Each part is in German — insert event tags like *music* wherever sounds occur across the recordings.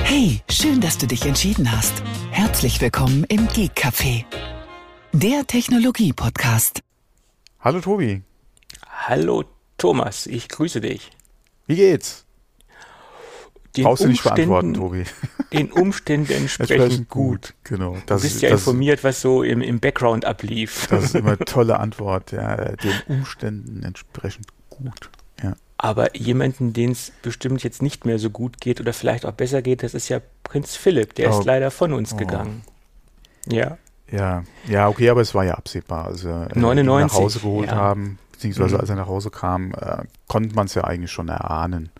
Hey, schön, dass du dich entschieden hast. Herzlich willkommen im Geek Café, der Technologie-Podcast. Hallo Tobi. Hallo Thomas, ich grüße dich. Wie geht's? Den Brauchst du nicht beantworten, Tobi. *laughs* Den Umständen entsprechend gut. Genau. Das du bist ja das, informiert, was so im, im Background ablief. Das ist immer eine *laughs* tolle Antwort. Ja, den Umständen entsprechend gut. Ja. Aber jemanden, den es bestimmt jetzt nicht mehr so gut geht oder vielleicht auch besser geht, das ist ja Prinz Philipp. Der oh. ist leider von uns oh. gegangen. Ja. Ja, ja, okay, aber es war ja absehbar. Also, äh, 99, nach Hause geholt ja. haben, beziehungsweise mhm. als er nach Hause kam, äh, konnte man es ja eigentlich schon erahnen.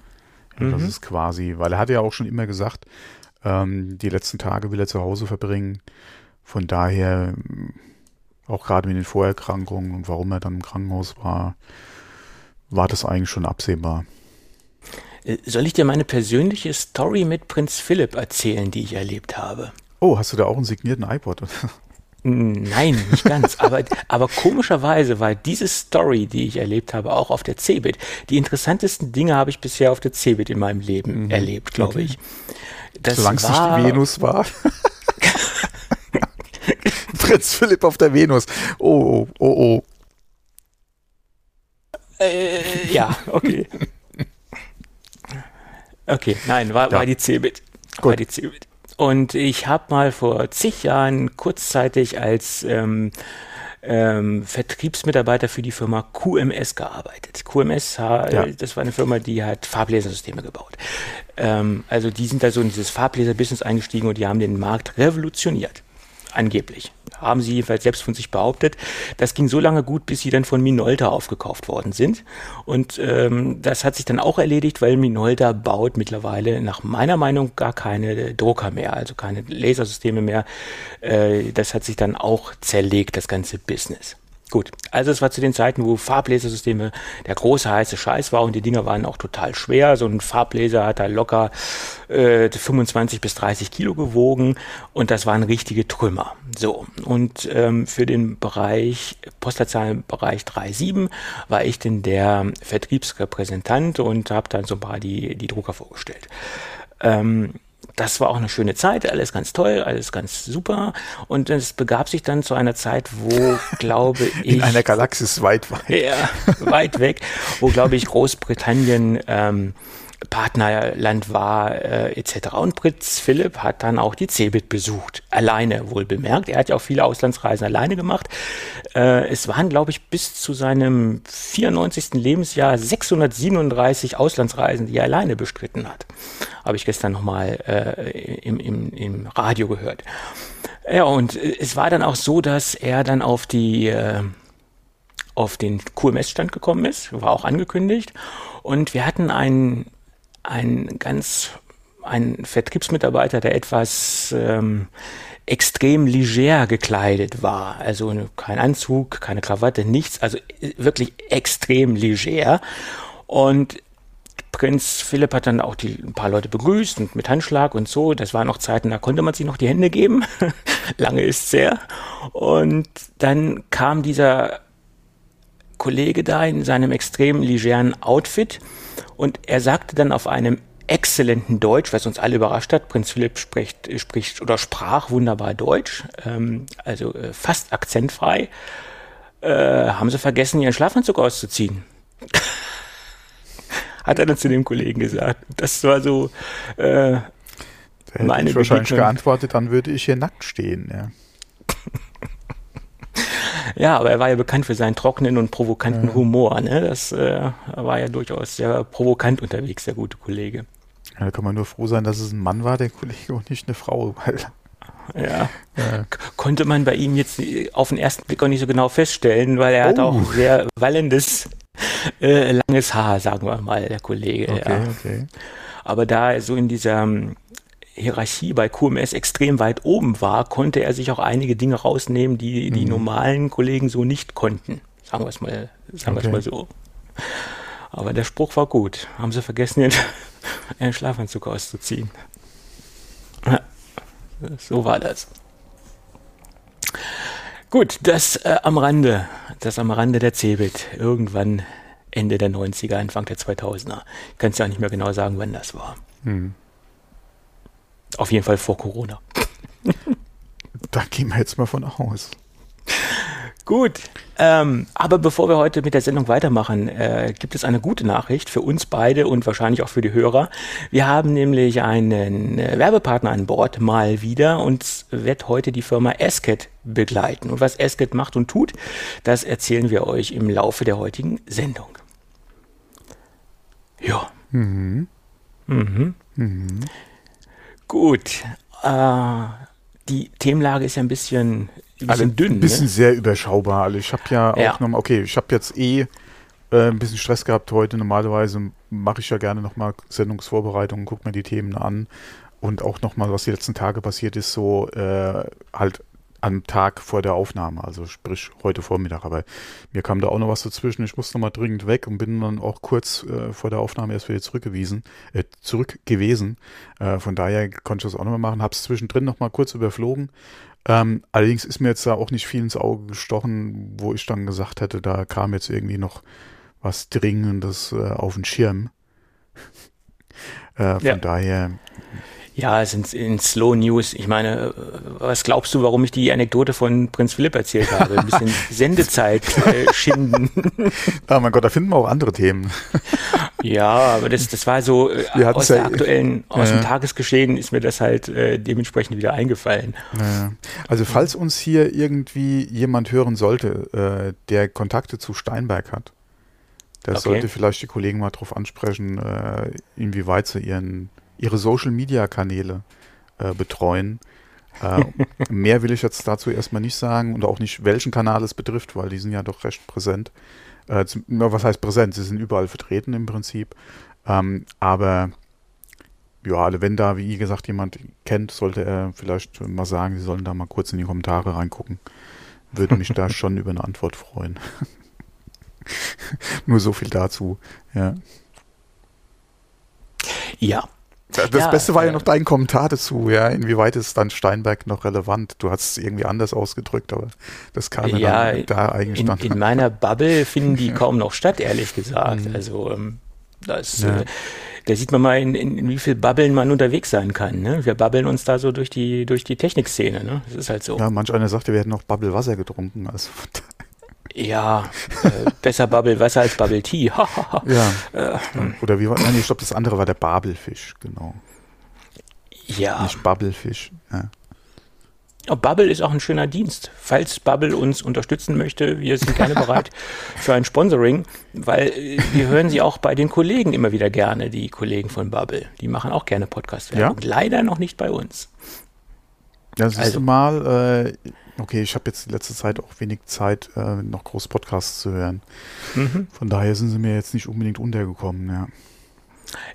Mhm. Das ist quasi, weil er hatte ja auch schon immer gesagt, ähm, die letzten Tage will er zu Hause verbringen. Von daher, auch gerade mit den Vorerkrankungen und warum er dann im Krankenhaus war, war das eigentlich schon absehbar. Äh, soll ich dir meine persönliche Story mit Prinz Philipp erzählen, die ich erlebt habe? Oh, hast du da auch einen signierten iPod? *laughs* Nein, nicht ganz. aber, aber komischerweise war diese Story, die ich erlebt habe, auch auf der CeBIT. Die interessantesten Dinge habe ich bisher auf der CeBIT in meinem Leben mhm. erlebt, glaube okay. ich. Solange es nicht Venus war. *laughs* Prinz Philipp auf der Venus. Oh, oh, oh. Äh, ja, okay. Okay, nein, war, ja. war die CeBIT. War die CeBIT. Und ich habe mal vor zig Jahren kurzzeitig als ähm, ähm, Vertriebsmitarbeiter für die Firma QMS gearbeitet. QMS, ja. das war eine Firma, die hat Farblasersysteme gebaut. Ähm, also die sind da so in dieses Farblaser-Business eingestiegen und die haben den Markt revolutioniert. Angeblich. Haben sie jedenfalls selbst von sich behauptet. Das ging so lange gut, bis sie dann von Minolta aufgekauft worden sind. Und ähm, das hat sich dann auch erledigt, weil Minolta baut mittlerweile nach meiner Meinung gar keine Drucker mehr, also keine Lasersysteme mehr. Äh, das hat sich dann auch zerlegt, das ganze Business. Gut, also es war zu den Zeiten, wo Farblasersysteme der große heiße Scheiß war und die Dinger waren auch total schwer. So ein Farblaser hat da locker äh, 25 bis 30 Kilo gewogen und das waren richtige Trümmer. So, und ähm, für den Bereich, Postleitzahlenbereich 3.7 war ich denn der Vertriebsrepräsentant und habe dann so ein paar die, die Drucker vorgestellt. Ähm, das war auch eine schöne Zeit, alles ganz toll, alles ganz super. Und es begab sich dann zu einer Zeit, wo, *laughs* glaube ich. In einer Galaxis weit, weit. Ja, weit weg, wo, glaube ich, *laughs* Großbritannien ähm, Partnerland war äh, etc. Und Prinz Philipp hat dann auch die CeBIT besucht, alleine wohl bemerkt. Er hat ja auch viele Auslandsreisen alleine gemacht. Äh, es waren, glaube ich, bis zu seinem 94. Lebensjahr 637 Auslandsreisen, die er alleine bestritten hat. Habe ich gestern nochmal äh, im, im, im Radio gehört. Ja, und es war dann auch so, dass er dann auf die äh, auf den QMS-Stand gekommen ist, war auch angekündigt. Und wir hatten einen ein ganz ein Vertriebsmitarbeiter, der etwas ähm, extrem leger gekleidet war. Also kein Anzug, keine Krawatte, nichts. Also äh, wirklich extrem leger. Und Prinz Philipp hat dann auch die, ein paar Leute begrüßt und mit Handschlag und so. Das waren noch Zeiten, da konnte man sich noch die Hände geben. *laughs* Lange ist es her. Und dann kam dieser Kollege da in seinem extrem legeren Outfit und er sagte dann auf einem exzellenten Deutsch, was uns alle überrascht hat. Prinz Philipp spricht, spricht oder sprach wunderbar Deutsch, ähm, also äh, fast akzentfrei. Äh, haben sie vergessen, ihren Schlafanzug auszuziehen? *laughs* hat er dann zu dem Kollegen gesagt. Das war so äh, meine ich wahrscheinlich geantwortet, dann würde ich hier nackt stehen. Ja. Ja, aber er war ja bekannt für seinen trockenen und provokanten ja. Humor. Ne? Das äh, war ja durchaus sehr provokant unterwegs, der gute Kollege. Ja, da kann man nur froh sein, dass es ein Mann war, der Kollege, und nicht eine Frau. ja. ja. Konnte man bei ihm jetzt auf den ersten Blick auch nicht so genau feststellen, weil er oh. hat auch sehr wallendes, äh, langes Haar, sagen wir mal, der Kollege. Okay, ja. okay. Aber da so in dieser Hierarchie bei QMS extrem weit oben war, konnte er sich auch einige Dinge rausnehmen, die die mhm. normalen Kollegen so nicht konnten. Sagen wir es mal, sagen okay. wir es mal so. Aber der Spruch war gut. Haben sie vergessen, ihren, *laughs* Schlafanzug auszuziehen. *laughs* So war das. Gut, das äh, am Rande, das am Rande der Cebit. Irgendwann Ende der 90er, Anfang der 2000er. Ich kann es ja nicht mehr genau sagen, wann das war. Hm. Auf jeden Fall vor Corona. *laughs* da gehen wir jetzt mal von aus. Gut, ähm, aber bevor wir heute mit der Sendung weitermachen, äh, gibt es eine gute Nachricht für uns beide und wahrscheinlich auch für die Hörer. Wir haben nämlich einen äh, Werbepartner an Bord mal wieder und wird heute die Firma Esket begleiten. Und was Esket macht und tut, das erzählen wir euch im Laufe der heutigen Sendung. Ja. Mhm. Mhm. Mhm. Gut. Äh, die Themenlage ist ja ein bisschen ein bisschen also dünn. Ein bisschen ne? sehr überschaubar. Also ich habe ja auch ja. nochmal, okay, ich habe jetzt eh äh, ein bisschen Stress gehabt heute. Normalerweise mache ich ja gerne nochmal Sendungsvorbereitungen, gucke mir die Themen an und auch nochmal, was die letzten Tage passiert ist, so äh, halt am Tag vor der Aufnahme, also sprich heute Vormittag. Aber mir kam da auch noch was dazwischen. Ich musste nochmal dringend weg und bin dann auch kurz äh, vor der Aufnahme erst wieder zurückgewiesen, äh, zurück gewesen. Äh, von daher konnte ich das auch nochmal machen. Habe es zwischendrin nochmal kurz überflogen. Ähm, allerdings ist mir jetzt da auch nicht viel ins Auge gestochen, wo ich dann gesagt hätte, da kam jetzt irgendwie noch was Dringendes äh, auf den Schirm. *laughs* äh, von ja. daher ja, es sind in Slow News. Ich meine, was glaubst du, warum ich die Anekdote von Prinz Philipp erzählt habe? Ein bisschen *laughs* Sendezeit äh, schinden. oh *laughs* mein Gott, da finden wir auch andere Themen. *laughs* ja, aber das, das war so äh, aus der aktuellen, aus ja. dem Tagesgeschehen ist mir das halt äh, dementsprechend wieder eingefallen. Ja. Also falls uns hier irgendwie jemand hören sollte, äh, der Kontakte zu Steinberg hat, der okay. sollte vielleicht die Kollegen mal darauf ansprechen, äh, inwieweit sie ihren ihre Social-Media-Kanäle äh, betreuen. Äh, *laughs* mehr will ich jetzt dazu erstmal nicht sagen und auch nicht, welchen Kanal es betrifft, weil die sind ja doch recht präsent. Äh, zum, was heißt präsent? Sie sind überall vertreten im Prinzip. Ähm, aber ja, wenn da, wie gesagt, jemand kennt, sollte er vielleicht mal sagen, sie sollen da mal kurz in die Kommentare reingucken. Würde mich da *laughs* schon über eine Antwort freuen. *laughs* Nur so viel dazu, ja. Ja, das ja, Beste war ja, ja noch dein Kommentar dazu, ja. Inwieweit ist dann Steinberg noch relevant? Du hast es irgendwie anders ausgedrückt, aber das kam ja, dann da eigentlich in, in meiner Bubble *laughs* finden die kaum noch statt, ehrlich gesagt. Mhm. Also ähm, das, ja. äh, da sieht man mal, in, in, in, wie viel Bubbeln man unterwegs sein kann. Ne? Wir babbeln uns da so durch die durch die Technikszene. Ne? Das ist halt so. Ja, manch einer sagte, wir hätten noch Bubble Wasser getrunken. Also *laughs* ja, äh, besser Bubble Wasser als Bubble Tea. ja. Äh, Oder wie war, nein, ich glaube, das andere war der Babelfisch, genau. Ja. Nicht Bubblefisch. Ja. Oh, Bubble ist auch ein schöner Dienst. Falls Bubble uns unterstützen möchte, wir sind gerne *laughs* bereit für ein Sponsoring, weil äh, wir hören sie auch bei den Kollegen immer wieder gerne, die Kollegen von Bubble. Die machen auch gerne Podcast-Werbung. Ja? Leider noch nicht bei uns. Ja, siehst also, du mal, äh, okay, ich habe jetzt in letzter Zeit auch wenig Zeit, äh, noch groß Podcasts zu hören. Mhm. Von daher sind sie mir jetzt nicht unbedingt untergekommen, ja.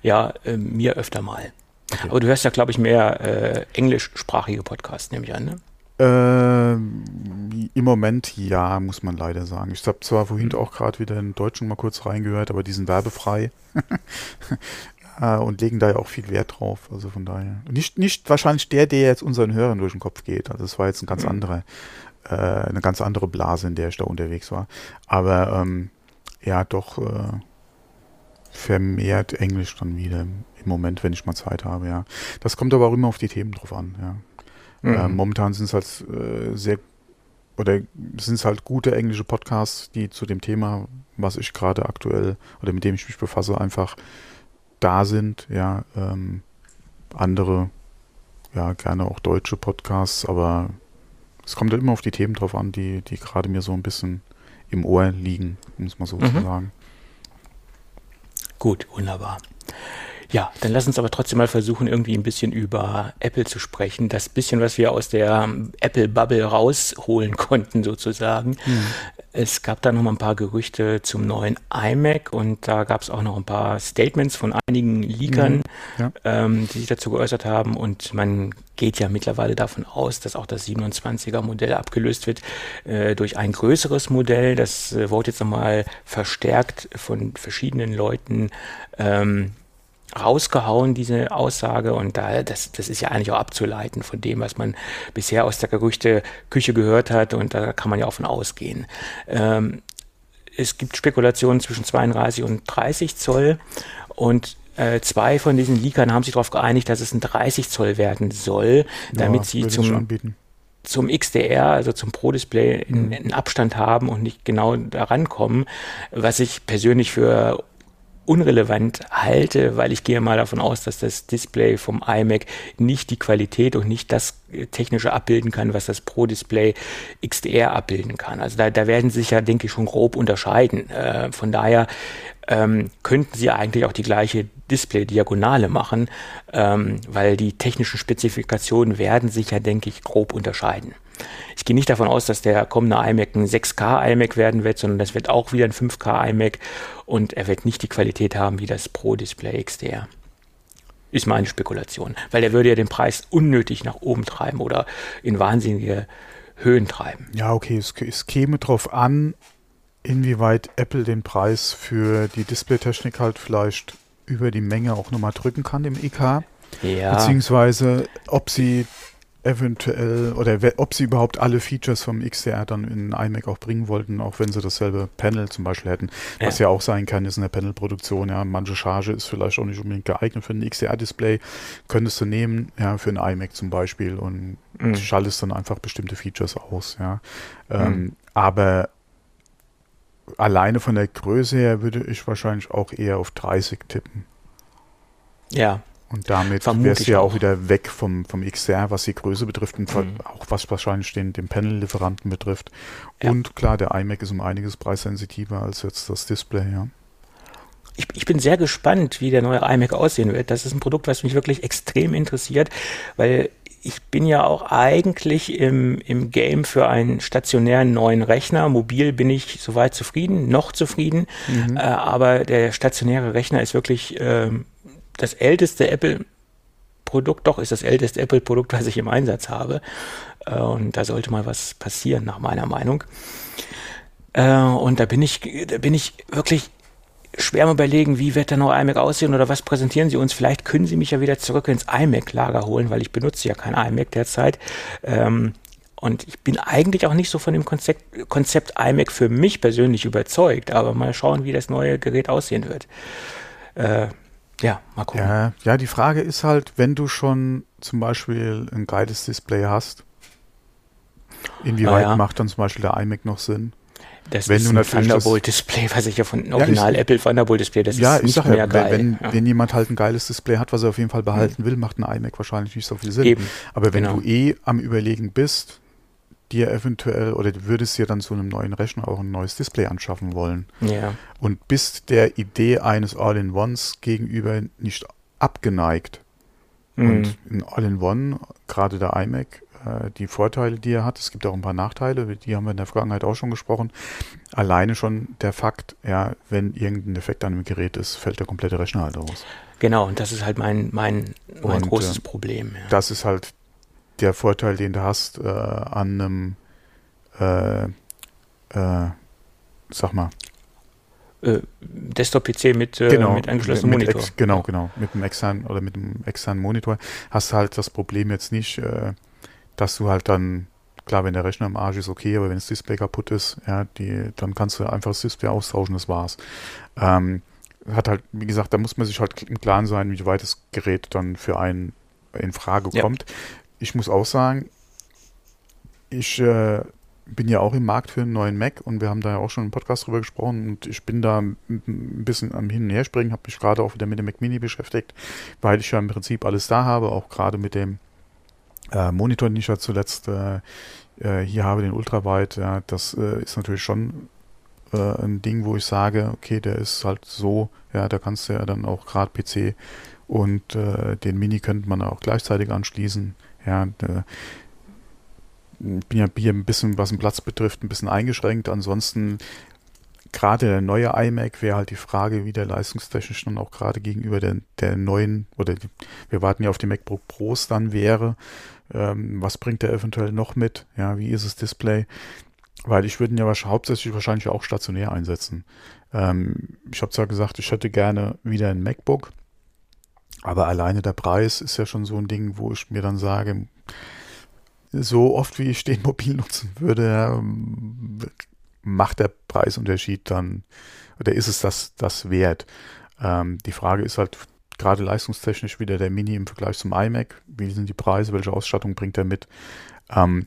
Ja, äh, mir öfter mal. Okay. Aber du hörst ja, glaube ich, mehr äh, englischsprachige Podcasts, nehme ich an, ne? Äh, Im Moment ja, muss man leider sagen. Ich habe zwar vorhin mhm. auch gerade wieder in Deutschen mal kurz reingehört, aber die sind werbefrei. *laughs* äh, und legen da ja auch viel Wert drauf. Also von daher. Nicht, nicht wahrscheinlich der, der jetzt unseren Hörern durch den Kopf geht. Also das war jetzt ein ganz mhm. andere, äh, eine ganz andere Blase, in der ich da unterwegs war. Aber ähm, ja, doch äh, vermehrt Englisch dann wieder im Moment, wenn ich mal Zeit habe, ja. Das kommt aber auch immer auf die Themen drauf an, ja. Mhm. Äh, momentan sind es halt äh, sehr oder sind es halt gute englische Podcasts, die zu dem Thema, was ich gerade aktuell oder mit dem ich mich befasse, einfach da sind, ja, ähm, andere, ja, gerne auch deutsche Podcasts, aber es kommt halt immer auf die Themen drauf an, die, die gerade mir so ein bisschen im Ohr liegen, um es mal so mhm. zu sagen. Gut, wunderbar. Ja, dann lass uns aber trotzdem mal versuchen, irgendwie ein bisschen über Apple zu sprechen. Das bisschen, was wir aus der Apple-Bubble rausholen konnten, sozusagen. Mhm. Es gab da noch mal ein paar Gerüchte zum neuen iMac und da gab es auch noch ein paar Statements von einigen Leakern, mhm, ja. ähm, die sich dazu geäußert haben. Und man geht ja mittlerweile davon aus, dass auch das 27er Modell abgelöst wird äh, durch ein größeres Modell. Das äh, wurde jetzt nochmal verstärkt von verschiedenen Leuten ähm, rausgehauen, diese Aussage. Und da, das, das ist ja eigentlich auch abzuleiten von dem, was man bisher aus der Gerüchteküche gehört hat. Und da kann man ja auch von ausgehen. Ähm, es gibt Spekulationen zwischen 32 und 30 Zoll. Und äh, zwei von diesen Leakern haben sich darauf geeinigt, dass es ein 30 Zoll werden soll, damit ja, sie zum, zum XDR, also zum Pro-Display, einen mhm. Abstand haben und nicht genau daran kommen, was ich persönlich für unrelevant halte, weil ich gehe mal davon aus, dass das Display vom iMac nicht die Qualität und nicht das technische abbilden kann, was das Pro Display XDR abbilden kann. Also da, da werden sie sich ja, denke ich, schon grob unterscheiden. Äh, von daher ähm, könnten sie eigentlich auch die gleiche Display-Diagonale machen, ähm, weil die technischen Spezifikationen werden sich ja, denke ich, grob unterscheiden. Ich gehe nicht davon aus, dass der kommende iMac ein 6K iMac werden wird, sondern das wird auch wieder ein 5K iMac und er wird nicht die Qualität haben wie das Pro Display XDR. Ist meine Spekulation, weil der würde ja den Preis unnötig nach oben treiben oder in wahnsinnige Höhen treiben. Ja, okay, es, es käme darauf an, inwieweit Apple den Preis für die Displaytechnik halt vielleicht über die Menge auch nochmal drücken kann im IK. Ja. Beziehungsweise ob sie eventuell oder ob sie überhaupt alle Features vom XDR dann in iMac auch bringen wollten, auch wenn sie dasselbe Panel zum Beispiel hätten. Was ja, ja auch sein kann, ist in der Panel-Produktion, ja, manche Charge ist vielleicht auch nicht unbedingt geeignet für ein XDR-Display, könntest du nehmen, ja, für ein iMac zum Beispiel und mhm. schaltest dann einfach bestimmte Features aus, ja. Ähm, mhm. aber alleine von der Größe her würde ich wahrscheinlich auch eher auf 30 tippen. Ja, und damit wärst du ja auch wieder weg vom, vom XR, was die Größe betrifft und mhm. auch was wahrscheinlich den, den Panel-Lieferanten betrifft. Ja. Und klar, der iMac ist um einiges preissensitiver als jetzt das Display, ja. Ich, ich, bin sehr gespannt, wie der neue iMac aussehen wird. Das ist ein Produkt, was mich wirklich extrem interessiert, weil ich bin ja auch eigentlich im, im Game für einen stationären neuen Rechner. Mobil bin ich soweit zufrieden, noch zufrieden, mhm. äh, aber der stationäre Rechner ist wirklich ähm, das älteste Apple-Produkt, doch ist das älteste Apple-Produkt, was ich im Einsatz habe. Äh, und da sollte mal was passieren, nach meiner Meinung. Äh, und da bin ich, da bin ich wirklich schwer am überlegen, wie wird der neue iMac aussehen oder was präsentieren Sie uns? Vielleicht können Sie mich ja wieder zurück ins iMac-Lager holen, weil ich benutze ja kein iMac derzeit. Ähm, und ich bin eigentlich auch nicht so von dem Konzept, Konzept iMac für mich persönlich überzeugt, aber mal schauen, wie das neue Gerät aussehen wird. Äh, ja, mal gucken. Ja, ja, die Frage ist halt, wenn du schon zum Beispiel ein geiles Display hast, inwieweit ah, ja. macht dann zum Beispiel der iMac noch Sinn? Das wenn ist ein Thunderbolt-Display, was ich ja von Original ja, Apple Thunderbolt-Display, das ja, ist nicht mehr ja, geil. Wenn, ja. wenn jemand halt ein geiles Display hat, was er auf jeden Fall behalten mhm. will, macht ein iMac wahrscheinlich nicht so viel Sinn. Eben. Aber wenn genau. du eh am Überlegen bist, dir eventuell oder du würdest dir dann zu einem neuen Rechner auch ein neues Display anschaffen wollen. Ja. Und bist der Idee eines All-in-Ones gegenüber nicht abgeneigt. Mhm. Und ein All-in-One, gerade der iMac, äh, die Vorteile, die er hat, es gibt auch ein paar Nachteile, die haben wir in der Vergangenheit auch schon gesprochen. Alleine schon der Fakt, ja, wenn irgendein Defekt an dem Gerät ist, fällt der komplette Rechner halt aus. Genau, und das ist halt mein, mein, mein und, großes äh, Problem. Ja. Das ist halt der Vorteil, den du hast äh, an einem, äh, äh, sag mal, äh, Desktop-PC mit, äh, genau, mit angeschlossenem mit, Monitor. Ex, genau, genau. Mit einem externen oder mit einem externen Monitor hast du halt das Problem jetzt nicht, äh, dass du halt dann, klar, wenn der Rechner im Arsch ist, okay, aber wenn das Display kaputt ist, ja, die, dann kannst du einfach das Display austauschen, das war's. Ähm, hat halt, wie gesagt, da muss man sich halt im Klaren sein, wie weit das Gerät dann für einen in Frage ja. Ich muss auch sagen, ich äh, bin ja auch im Markt für einen neuen Mac und wir haben da ja auch schon im Podcast drüber gesprochen und ich bin da ein bisschen am Hin und Her springen, habe mich gerade auch wieder mit dem Mac Mini beschäftigt, weil ich ja im Prinzip alles da habe, auch gerade mit dem äh, Monitor, den ich ja zuletzt äh, äh hier habe, den Ultrawide, ja, das äh, ist natürlich schon äh, ein Ding, wo ich sage, okay, der ist halt so, ja, da kannst du ja dann auch gerade PC und den Mini könnte man auch gleichzeitig anschließen. Ja, äh, bin ja hier ein bisschen, was den Platz betrifft, ein bisschen eingeschränkt. Ansonsten, gerade der neue iMac wäre halt die Frage, wie der leistungstechnisch dann auch gerade gegenüber der, der neuen, oder die, wir warten ja auf die MacBook Pros dann wäre. Ähm, was bringt der eventuell noch mit? Ja, wie ist das Display? Weil ich würde ihn ja hauptsächlich wahrscheinlich auch stationär einsetzen. Ähm, ich habe zwar gesagt, ich hätte gerne wieder ein MacBook, aber alleine der Preis ist ja schon so ein Ding, wo ich mir dann sage, so oft wie ich den *laughs* mobil nutzen würde, macht der Preisunterschied dann, oder ist es das, das wert? Ähm, die Frage ist halt, gerade leistungstechnisch wieder der Mini im Vergleich zum iMac? Wie sind die Preise? Welche Ausstattung bringt er mit? Ähm,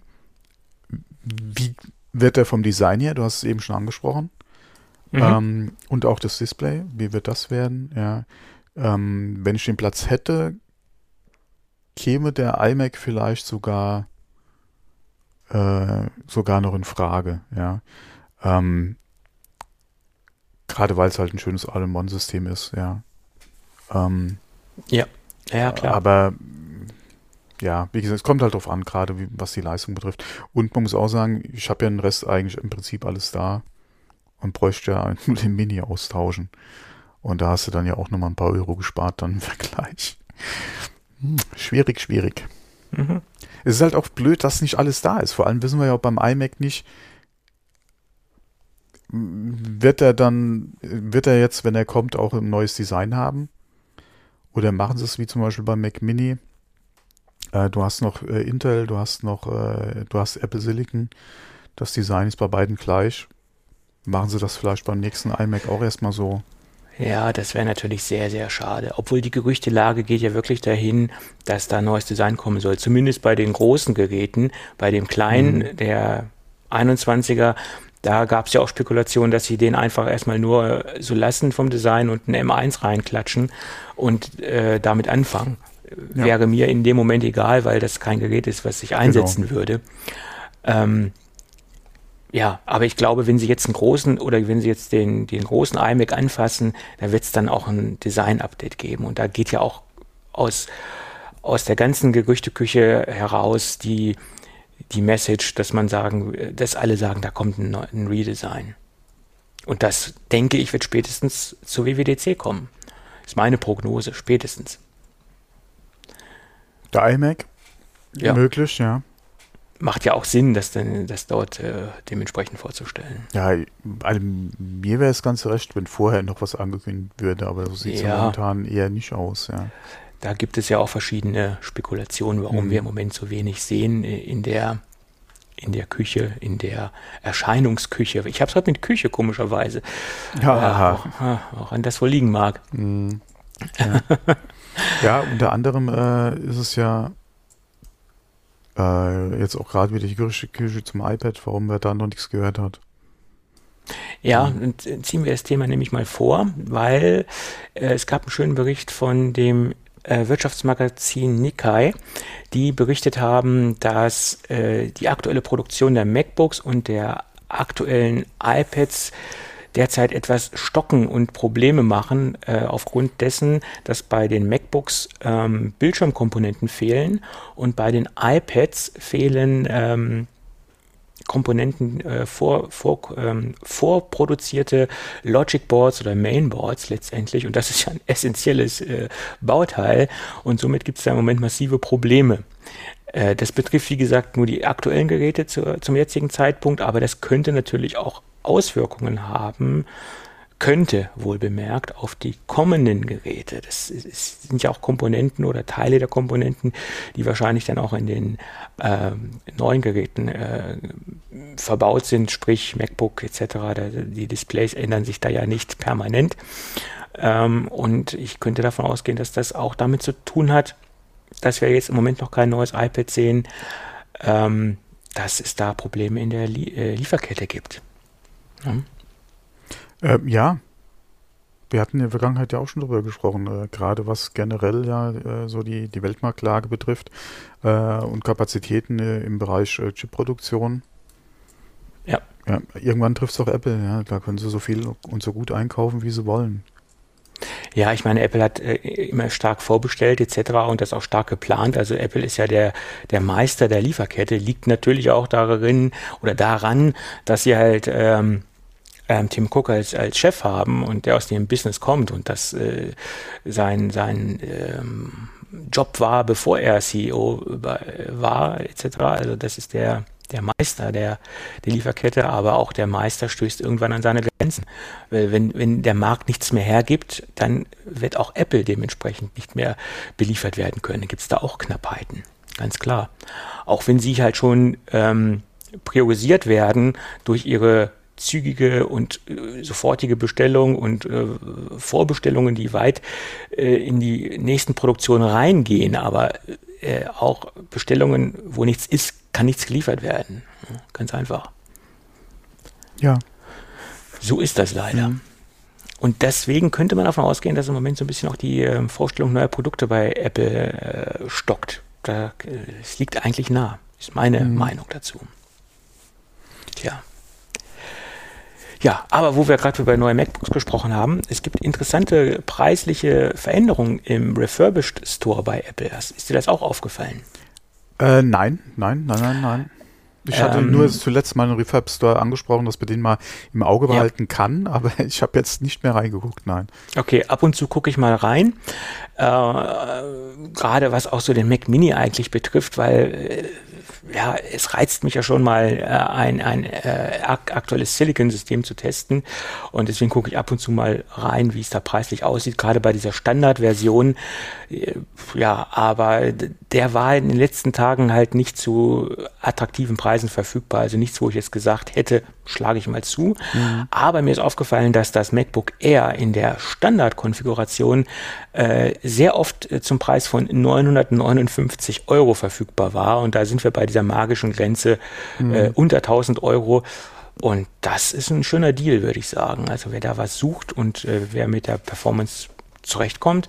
wie wird er vom Design her? Du hast es eben schon angesprochen. Mhm. Ähm, und auch das Display, wie wird das werden? Ja. Ähm, wenn ich den Platz hätte, käme der iMac vielleicht sogar äh, sogar noch in Frage, ja. Ähm, Gerade weil es halt ein schönes All-in-One-System ist, ja. Ähm, ja, ja, klar. Aber ja, wie gesagt, es kommt halt drauf an, gerade was die Leistung betrifft. Und man muss auch sagen, ich habe ja den Rest eigentlich im Prinzip alles da und bräuchte ja *laughs* nur den Mini austauschen. Und da hast du dann ja auch nochmal ein paar Euro gespart dann im Vergleich. Hm, schwierig, schwierig. Mhm. Es ist halt auch blöd, dass nicht alles da ist. Vor allem wissen wir ja auch beim iMac nicht, wird er dann, wird er jetzt, wenn er kommt, auch ein neues Design haben? Oder machen sie es wie zum Beispiel beim Mac Mini? Äh, du hast noch äh, Intel, du hast noch, äh, du hast Apple Silicon. Das Design ist bei beiden gleich. Machen sie das vielleicht beim nächsten iMac auch erstmal so? Ja, das wäre natürlich sehr, sehr schade. Obwohl die Gerüchtelage geht ja wirklich dahin, dass da ein neues Design kommen soll. Zumindest bei den großen Geräten. Bei dem kleinen, mhm. der 21er, da gab es ja auch Spekulationen, dass sie den einfach erstmal nur so lassen vom Design und ein M1 reinklatschen und äh, damit anfangen. Ja. Wäre mir in dem Moment egal, weil das kein Gerät ist, was sich einsetzen genau. würde. Ähm, ja, aber ich glaube, wenn Sie jetzt einen großen oder wenn Sie jetzt den, den großen iMac anfassen, da wird es dann auch ein Design-Update geben. Und da geht ja auch aus, aus der ganzen Gerüchteküche heraus die, die Message, dass man sagen, dass alle sagen, da kommt ein, ein Redesign. Und das, denke ich, wird spätestens zur WWDC kommen. Ist meine Prognose, spätestens. Der iMac? Ja. Möglich, ja. Macht ja auch Sinn, das, denn, das dort äh, dementsprechend vorzustellen. Ja, also mir wäre es ganz recht, wenn vorher noch was angekündigt würde, aber so sieht es ja. momentan eher nicht aus, ja. Da gibt es ja auch verschiedene Spekulationen, warum mhm. wir im Moment so wenig sehen äh, in der in der Küche, in der Erscheinungsküche. Ich habe es heute mit Küche komischerweise. Ja, äh, auch, auch, an das wohl liegen mag. Mhm. Ja. ja. unter anderem äh, ist es ja äh, jetzt auch gerade wieder die Küche zum iPad, warum wer da noch nichts gehört hat. Ja, und ziehen wir das Thema nämlich mal vor, weil äh, es gab einen schönen Bericht von dem äh, Wirtschaftsmagazin Nikkei, die berichtet haben, dass äh, die aktuelle Produktion der MacBooks und der aktuellen iPads derzeit etwas stocken und Probleme machen, äh, aufgrund dessen, dass bei den MacBooks ähm, Bildschirmkomponenten fehlen und bei den iPads fehlen ähm, Komponenten äh, vor, vor, ähm, vorproduzierte Logic Boards oder Mainboards letztendlich. Und das ist ja ein *laughs* essentielles äh, Bauteil. Und somit gibt es da im Moment massive Probleme. Äh, das betrifft, wie gesagt, nur die aktuellen Geräte zu, zum jetzigen Zeitpunkt, aber das könnte natürlich auch Auswirkungen haben könnte, wohl bemerkt, auf die kommenden Geräte. Das sind ja auch Komponenten oder Teile der Komponenten, die wahrscheinlich dann auch in den äh, neuen Geräten äh, verbaut sind, sprich MacBook etc. die Displays ändern sich da ja nicht permanent. Ähm, und ich könnte davon ausgehen, dass das auch damit zu tun hat, dass wir jetzt im Moment noch kein neues iPad sehen, ähm, dass es da Probleme in der Lie äh, Lieferkette gibt. Ja. Ähm, ja, wir hatten in der Vergangenheit ja auch schon darüber gesprochen, äh, gerade was generell ja äh, so die, die Weltmarktlage betrifft äh, und Kapazitäten äh, im Bereich äh, Chipproduktion. Ja. ja. Irgendwann trifft es auch Apple, ja. Da können sie so viel und so gut einkaufen, wie sie wollen. Ja, ich meine, Apple hat äh, immer stark vorbestellt etc. und das auch stark geplant. Also Apple ist ja der, der Meister der Lieferkette, liegt natürlich auch darin oder daran, dass sie halt ähm, ähm, Tim Cook als, als Chef haben und der aus dem Business kommt und das äh, sein, sein ähm, Job war, bevor er CEO war, etc. Also das ist der, der Meister der, der Lieferkette, aber auch der Meister stößt irgendwann an seine Grenzen. Wenn, wenn der Markt nichts mehr hergibt, dann wird auch Apple dementsprechend nicht mehr beliefert werden können. Gibt es da auch Knappheiten, ganz klar. Auch wenn sie halt schon ähm, priorisiert werden durch ihre zügige und äh, sofortige Bestellung und äh, Vorbestellungen, die weit äh, in die nächsten Produktionen reingehen, aber äh, auch Bestellungen, wo nichts ist, kann nichts geliefert werden. Ganz einfach. Ja. So ist das leider. Mhm. Und deswegen könnte man davon ausgehen, dass im Moment so ein bisschen auch die äh, Vorstellung neuer Produkte bei Apple äh, stockt. Da, äh, es liegt eigentlich nah, ist meine mhm. Meinung dazu. Tja. Ja, aber wo wir gerade über neue MacBooks gesprochen haben, es gibt interessante preisliche Veränderungen im Refurbished Store bei Apple. Ist dir das auch aufgefallen? Äh, nein, nein, nein, nein, nein. Ich hatte ähm, nur zuletzt mal einen Refurb Store angesprochen, dass man den mal im Auge behalten ja. kann, *laughs* aber ich habe jetzt nicht mehr reingeguckt, nein. Okay, ab und zu gucke ich mal rein. Äh, Gerade was auch so den Mac Mini eigentlich betrifft, weil äh, ja, es reizt mich ja schon mal, äh, ein, ein äh, aktuelles Silicon-System zu testen. Und deswegen gucke ich ab und zu mal rein, wie es da preislich aussieht, gerade bei dieser Standardversion. Äh, ja, aber der war in den letzten Tagen halt nicht zu attraktiven Preisen verfügbar. Also nichts, wo ich jetzt gesagt hätte, schlage ich mal zu. Mhm. Aber mir ist aufgefallen, dass das MacBook Air in der Standardkonfiguration äh, sehr oft äh, zum Preis von 959 Euro verfügbar war. Und da sind wir bei dieser magischen Grenze mhm. äh, unter 1000 Euro. Und das ist ein schöner Deal, würde ich sagen. Also wer da was sucht und äh, wer mit der Performance zurechtkommt,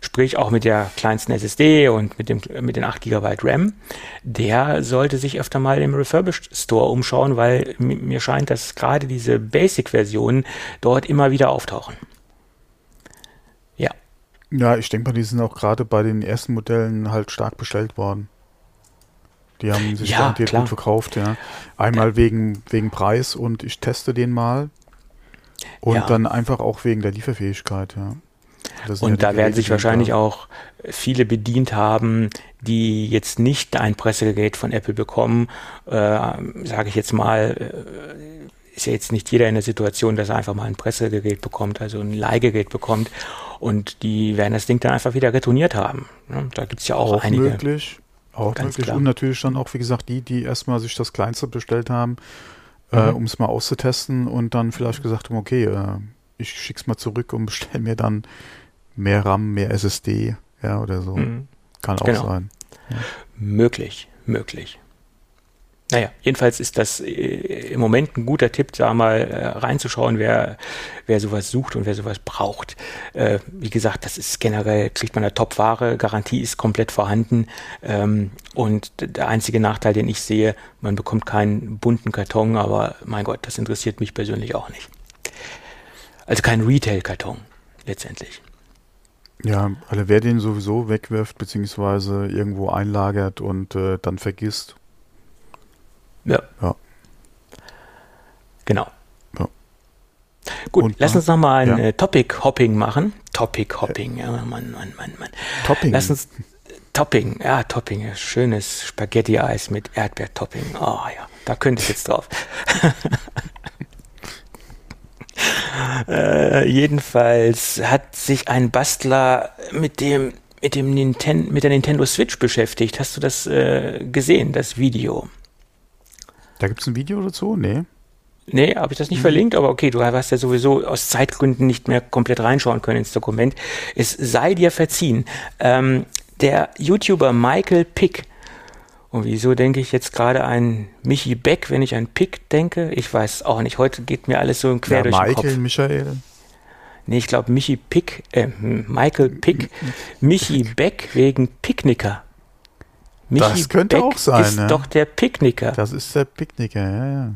sprich auch mit der kleinsten SSD und mit, dem, mit den 8 GB RAM, der sollte sich öfter mal im Refurbished Store umschauen, weil mir scheint, dass gerade diese Basic-Versionen dort immer wieder auftauchen. Ja. Ja, ich denke mal, die sind auch gerade bei den ersten Modellen halt stark bestellt worden. Die haben sich ja, garantiert gut verkauft, ja. Einmal wegen, wegen Preis und ich teste den mal. Und ja. dann einfach auch wegen der Lieferfähigkeit, ja. Und ja da werden sich wahrscheinlich auch viele bedient haben, die jetzt nicht ein Pressegerät von Apple bekommen, äh, sage ich jetzt mal, äh, ist ja jetzt nicht jeder in der Situation, dass er einfach mal ein Pressegerät bekommt, also ein Leihgerät bekommt und die werden das Ding dann einfach wieder retourniert haben. Ne? Da gibt es ja auch, auch einige. Möglich. Auch Ganz möglich. Klar. Und natürlich dann auch, wie gesagt, die, die erstmal sich das Kleinste bestellt haben, äh, mhm. äh, um es mal auszutesten und dann vielleicht gesagt haben, okay, äh, ich schick's mal zurück und *laughs* bestelle mir dann mehr RAM, mehr SSD, ja, oder so. Mhm. Kann auch genau. sein. Ja. Möglich, möglich. Naja, jedenfalls ist das äh, im Moment ein guter Tipp, da mal äh, reinzuschauen, wer, wer sowas sucht und wer sowas braucht. Äh, wie gesagt, das ist generell, kriegt man eine Top-Ware, Garantie ist komplett vorhanden. Ähm, und der einzige Nachteil, den ich sehe, man bekommt keinen bunten Karton, aber mein Gott, das interessiert mich persönlich auch nicht. Also kein Retail-Karton, letztendlich. Ja, also wer den sowieso wegwirft, beziehungsweise irgendwo einlagert und äh, dann vergisst, ja. ja. Genau. Ja. Gut, Und, lass uns nochmal ein ja. Äh, Topic-Hopping machen. Topic-Hopping, ja, Mann, Mann, Mann, Mann. Topping. Lass uns Topping, ja, Topping, schönes Spaghetti-Eis mit Erdbeertopping. Oh ja, da könnte ich jetzt drauf. *laughs* äh, jedenfalls hat sich ein Bastler mit dem mit dem Ninten mit der Nintendo Switch beschäftigt. Hast du das äh, gesehen, das Video? Da gibt es ein Video dazu? Nee. Nee, habe ich das nicht mhm. verlinkt, aber okay, du hast ja sowieso aus Zeitgründen nicht mehr komplett reinschauen können ins Dokument. Es sei dir verziehen. Ähm, der YouTuber Michael Pick, und wieso denke ich jetzt gerade an Michi Beck, wenn ich an Pick denke? Ich weiß auch nicht. Heute geht mir alles so quer ja, durch Michael, den Kopf. Michael, Michael. Nee, ich glaube Michi Pick, äh, Michael Pick, Michi Beck wegen Picknicker. Michi das könnte Beck auch sein. ist ne? doch der Picknicker. Das ist der Picknicker, ja, ja.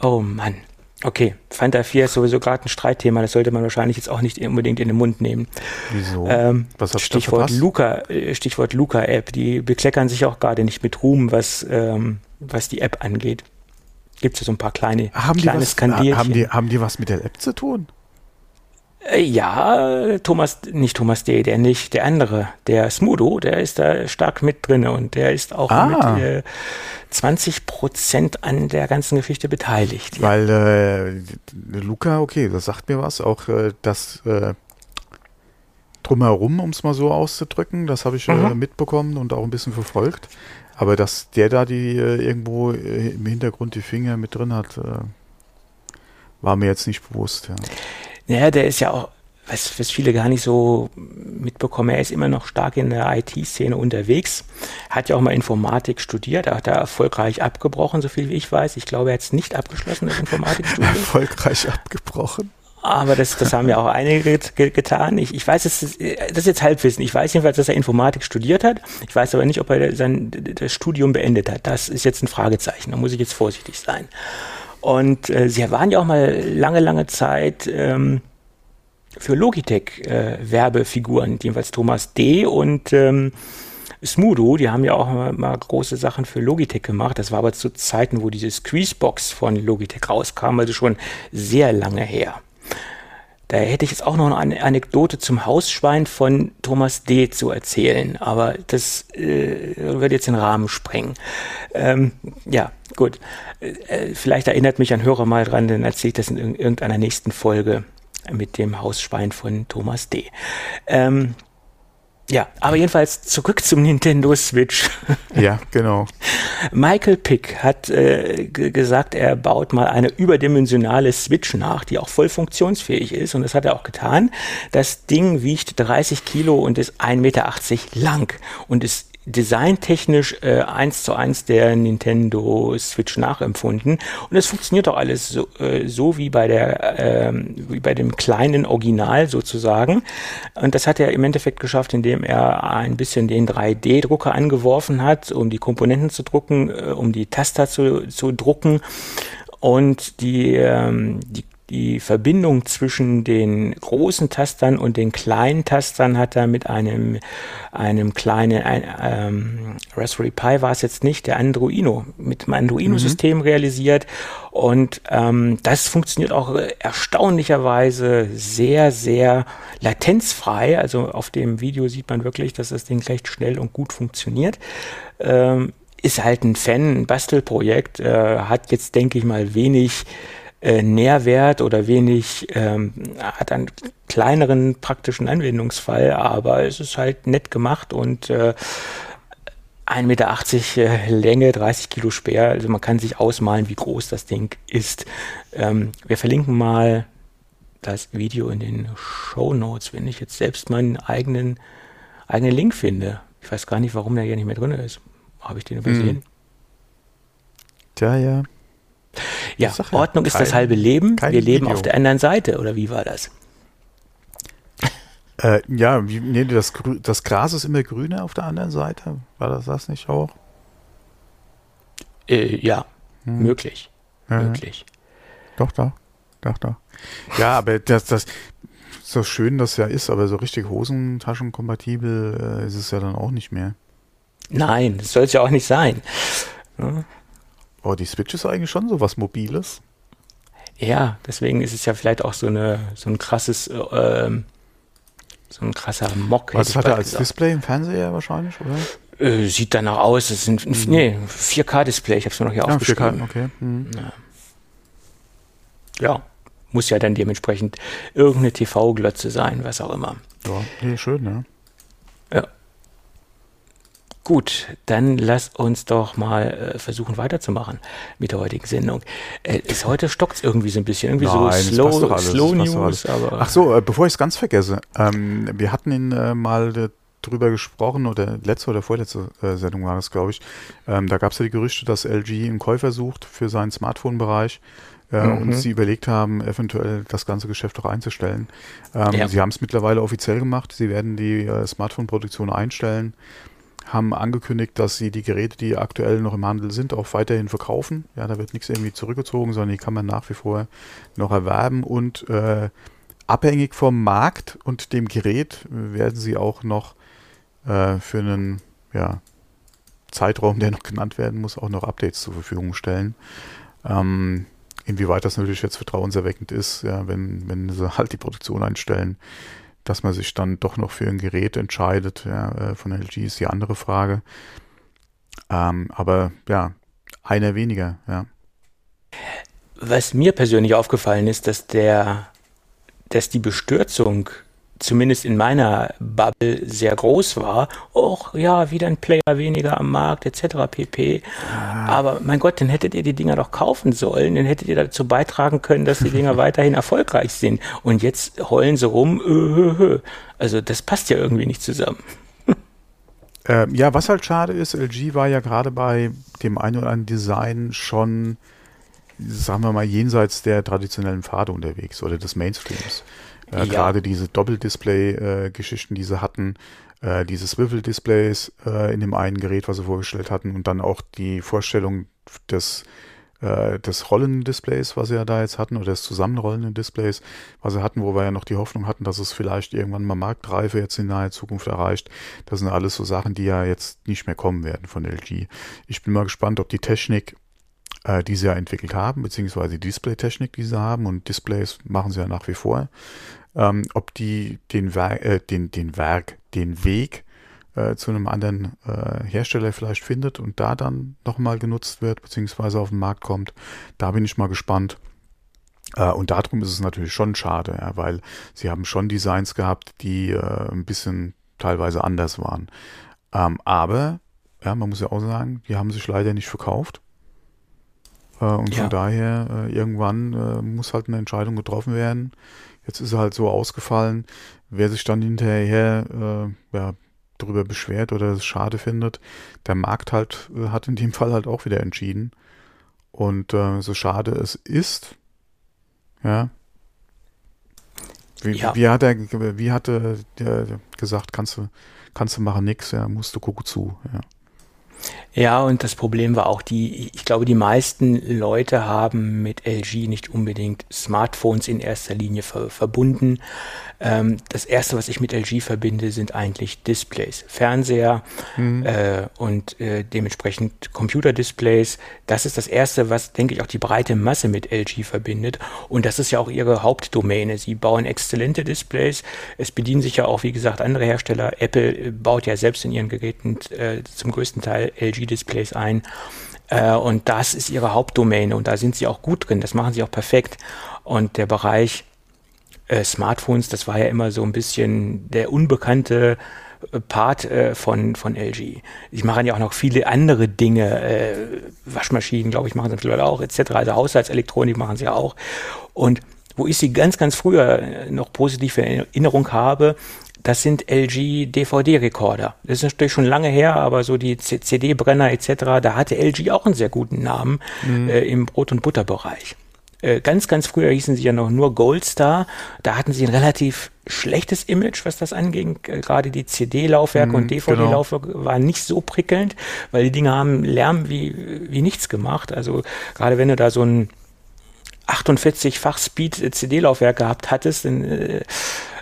Oh Mann. Okay, Fanta 4 ist sowieso gerade ein Streitthema, das sollte man wahrscheinlich jetzt auch nicht unbedingt in den Mund nehmen. Wieso? Ähm, was Stichwort Luca, äh, Stichwort Luca-App, die bekleckern sich auch gerade nicht mit Ruhm, was, ähm, was die App angeht. Gibt es so ein paar kleine, haben kleine was, Haben die, haben die was mit der App zu tun? Äh, ja, Thomas, nicht Thomas D., der nicht, der andere, der Smudo, der ist da stark mit drin und der ist auch ah. mit äh, 20 Prozent an der ganzen Geschichte beteiligt. Ja. Weil äh, Luca, okay, das sagt mir was, auch äh, das äh, drumherum, um es mal so auszudrücken, das habe ich äh, mhm. mitbekommen und auch ein bisschen verfolgt. Aber dass der da die irgendwo im Hintergrund die Finger mit drin hat, war mir jetzt nicht bewusst. Ja. Naja, der ist ja auch, was, was viele gar nicht so mitbekommen, er ist immer noch stark in der IT-Szene unterwegs, hat ja auch mal Informatik studiert, hat da erfolgreich abgebrochen, so viel wie ich weiß. Ich glaube, er hat es nicht abgeschlossen, das Informatikstudium. *laughs* erfolgreich abgebrochen. Aber das, das haben ja auch einige getan. Ich, ich weiß, das ist, das ist jetzt Halbwissen. Ich weiß jedenfalls, dass er Informatik studiert hat. Ich weiß aber nicht, ob er sein das Studium beendet hat. Das ist jetzt ein Fragezeichen. Da muss ich jetzt vorsichtig sein. Und äh, sie waren ja auch mal lange, lange Zeit ähm, für Logitech äh, Werbefiguren, jedenfalls Thomas D. und ähm, Smudo, die haben ja auch mal, mal, große Sachen für Logitech gemacht. Das war aber zu Zeiten, wo diese Squeezebox von Logitech rauskam, also schon sehr lange her. Da hätte ich jetzt auch noch eine Anekdote zum Hausschwein von Thomas D. zu erzählen, aber das äh, wird jetzt den Rahmen sprengen. Ähm, ja, gut. Äh, vielleicht erinnert mich ein Hörer mal dran, dann erzähle ich das in irgendeiner nächsten Folge mit dem Hausschwein von Thomas D. Ähm, ja, aber jedenfalls zurück zum Nintendo Switch. Ja, genau. Michael Pick hat äh, gesagt, er baut mal eine überdimensionale Switch nach, die auch voll funktionsfähig ist. Und das hat er auch getan. Das Ding wiegt 30 Kilo und ist 1,80 Meter lang und ist designtechnisch äh, eins zu eins der Nintendo Switch nachempfunden. Und es funktioniert auch alles so, äh, so wie bei der äh, wie bei dem kleinen Original sozusagen. Und das hat er im Endeffekt geschafft, indem er ein bisschen den 3D-Drucker angeworfen hat, um die Komponenten zu drucken, äh, um die Taster zu, zu drucken und die, ähm, die die Verbindung zwischen den großen Tastern und den kleinen Tastern hat er mit einem, einem kleinen ein, ähm, Raspberry Pi war es jetzt nicht, der Androino, mit dem Androino-System mhm. realisiert. Und ähm, das funktioniert auch erstaunlicherweise sehr, sehr latenzfrei. Also auf dem Video sieht man wirklich, dass das Ding recht schnell und gut funktioniert. Ähm, ist halt ein Fan, ein Bastelprojekt, äh, hat jetzt, denke ich mal, wenig äh, Nährwert oder wenig, ähm, hat einen kleineren praktischen Anwendungsfall, aber es ist halt nett gemacht und äh, 1,80 Meter äh, Länge, 30 Kilo schwer. Also man kann sich ausmalen, wie groß das Ding ist. Ähm, wir verlinken mal das Video in den Show Notes, wenn ich jetzt selbst meinen eigenen, eigenen Link finde. Ich weiß gar nicht, warum der hier nicht mehr drin ist. Habe ich den übersehen? Hm. Tja, ja. Ja, ja Ordnung kein, ist das halbe Leben. Wir leben Video. auf der anderen Seite, oder wie war das? Äh, ja, wie, nee, das, das Gras ist immer grüner auf der anderen Seite. War das das nicht auch? Äh, ja, hm. möglich. Ja. Möglich. Doch, doch. Doch, doch. Ja, aber das, das, so schön das ja ist, aber so richtig Hosentaschenkompatibel äh, ist es ja dann auch nicht mehr. Nein, das soll es ja auch nicht sein. Ja. Oh, die Switch ist eigentlich schon so was Mobiles. Ja, deswegen ist es ja vielleicht auch so, eine, so ein krasses, äh, so ein krasser Mock. Was hat er als gesagt. Display im Fernseher wahrscheinlich, oder? Äh, sieht danach aus, es sind mhm. nee, 4K-Display, ich habe es mir noch hier ja, aufgeschrieben. 4K, okay. Mhm. Ja. ja. muss ja dann dementsprechend irgendeine TV-Glotze sein, was auch immer. Ja, nee, schön, ne? Gut, dann lass uns doch mal äh, versuchen weiterzumachen mit der heutigen Sendung. Äh, ist heute stockt es irgendwie so ein bisschen, irgendwie Nein, so slow, slow News. Aber Ach so, äh, bevor ich es ganz vergesse, ähm, wir hatten ihn äh, mal drüber gesprochen oder letzte oder vorletzte äh, Sendung war das, glaube ich. Ähm, da gab es ja die Gerüchte, dass LG einen Käufer sucht für seinen Smartphone-Bereich. Äh, mhm. und sie überlegt haben, eventuell das ganze Geschäft auch einzustellen. Ähm, ja. Sie haben es mittlerweile offiziell gemacht. Sie werden die äh, Smartphone-Produktion einstellen haben angekündigt, dass sie die Geräte, die aktuell noch im Handel sind, auch weiterhin verkaufen. Ja, da wird nichts irgendwie zurückgezogen, sondern die kann man nach wie vor noch erwerben und äh, abhängig vom Markt und dem Gerät werden sie auch noch äh, für einen ja, Zeitraum, der noch genannt werden muss, auch noch Updates zur Verfügung stellen. Ähm, inwieweit das natürlich jetzt vertrauenserweckend ist, ja, wenn, wenn sie halt die Produktion einstellen, dass man sich dann doch noch für ein Gerät entscheidet, ja, äh, von LG ist die andere Frage. Ähm, aber ja, einer weniger, ja. Was mir persönlich aufgefallen ist, dass der, dass die Bestürzung zumindest in meiner Bubble sehr groß war. Och, ja, wieder ein Player weniger am Markt, etc. pp. Ah. Aber mein Gott, dann hättet ihr die Dinger doch kaufen sollen, dann hättet ihr dazu beitragen können, dass die Dinger *laughs* weiterhin erfolgreich sind. Und jetzt heulen sie rum. Äh, äh, äh. Also das passt ja irgendwie nicht zusammen. *laughs* Ähm, ja, was halt schade ist, LG war ja gerade bei dem einen oder anderen Design schon, sagen wir mal, jenseits der traditionellen Pfade unterwegs oder des Mainstreams. Äh, ja. Gerade diese Doppeldisplay-Geschichten, die sie hatten, äh, diese Swivel-Displays äh, in dem einen Gerät, was sie vorgestellt hatten und dann auch die Vorstellung des äh, des rollenden Displays, was sie ja da jetzt hatten, oder des zusammenrollenden Displays, was sie hatten, wo wir ja noch die Hoffnung hatten, dass es vielleicht irgendwann mal Marktreife jetzt in naher Zukunft erreicht. Das sind alles so Sachen, die ja jetzt nicht mehr kommen werden von LG. Ich bin mal gespannt, ob die Technik die sie ja entwickelt haben, beziehungsweise die Display-Technik, die sie haben, und Displays machen sie ja nach wie vor, ähm, ob die den, Werk, äh, den, den Werk, den Weg äh, zu einem anderen äh, Hersteller vielleicht findet und da dann nochmal genutzt wird, beziehungsweise auf den Markt kommt. Da bin ich mal gespannt. Äh, und darum ist es natürlich schon schade, ja, weil sie haben schon Designs gehabt, die äh, ein bisschen teilweise anders waren. Ähm, aber, ja, man muss ja auch sagen, die haben sich leider nicht verkauft. Äh, und ja. von daher, irgendwann muss halt eine Entscheidung getroffen werden. Jetzt ist er halt so ausgefallen. Wer sich dann hinterher äh, ja, darüber beschwert oder es schade findet, der Markt halt äh, hat in dem Fall halt auch wieder entschieden. Und äh, so schade es ist, ja. Wie, ja. wie hat er, wie hatte der gesagt, kannst du, kannst du machen nix, ja, musst du gucken zu, ja. Ja, und das Problem war auch die, ich glaube, die meisten Leute haben mit LG nicht unbedingt Smartphones in erster Linie ver verbunden. Ähm, das erste, was ich mit LG verbinde, sind eigentlich Displays, Fernseher mhm. äh, und äh, dementsprechend Computerdisplays. Das ist das erste, was, denke ich, auch die breite Masse mit LG verbindet. Und das ist ja auch ihre Hauptdomäne. Sie bauen exzellente Displays. Es bedienen sich ja auch, wie gesagt, andere Hersteller. Apple baut ja selbst in ihren Geräten äh, zum größten Teil LG-Displays ein. Äh, und das ist ihre Hauptdomäne und da sind sie auch gut drin. Das machen sie auch perfekt. Und der Bereich äh, Smartphones, das war ja immer so ein bisschen der unbekannte äh, Part äh, von, von LG. Sie machen ja auch noch viele andere Dinge, äh, Waschmaschinen, glaube ich, machen sie mittlerweile auch, etc. Also Haushaltselektronik machen sie auch. Und wo ich sie ganz, ganz früher äh, noch positiv in Erinnerung habe, das sind LG DVD-Rekorder. Das ist natürlich schon lange her, aber so die CD-Brenner etc., da hatte LG auch einen sehr guten Namen mhm. äh, im Brot- und Butterbereich. Äh, ganz, ganz früher hießen sie ja noch nur Goldstar. Da hatten sie ein relativ schlechtes Image, was das anging. Äh, gerade die CD-Laufwerke mhm, und DVD-Laufwerke genau. waren nicht so prickelnd, weil die Dinge haben Lärm wie, wie nichts gemacht. Also gerade wenn du da so ein 48-fach Speed CD-Laufwerk gehabt hattest, dann äh,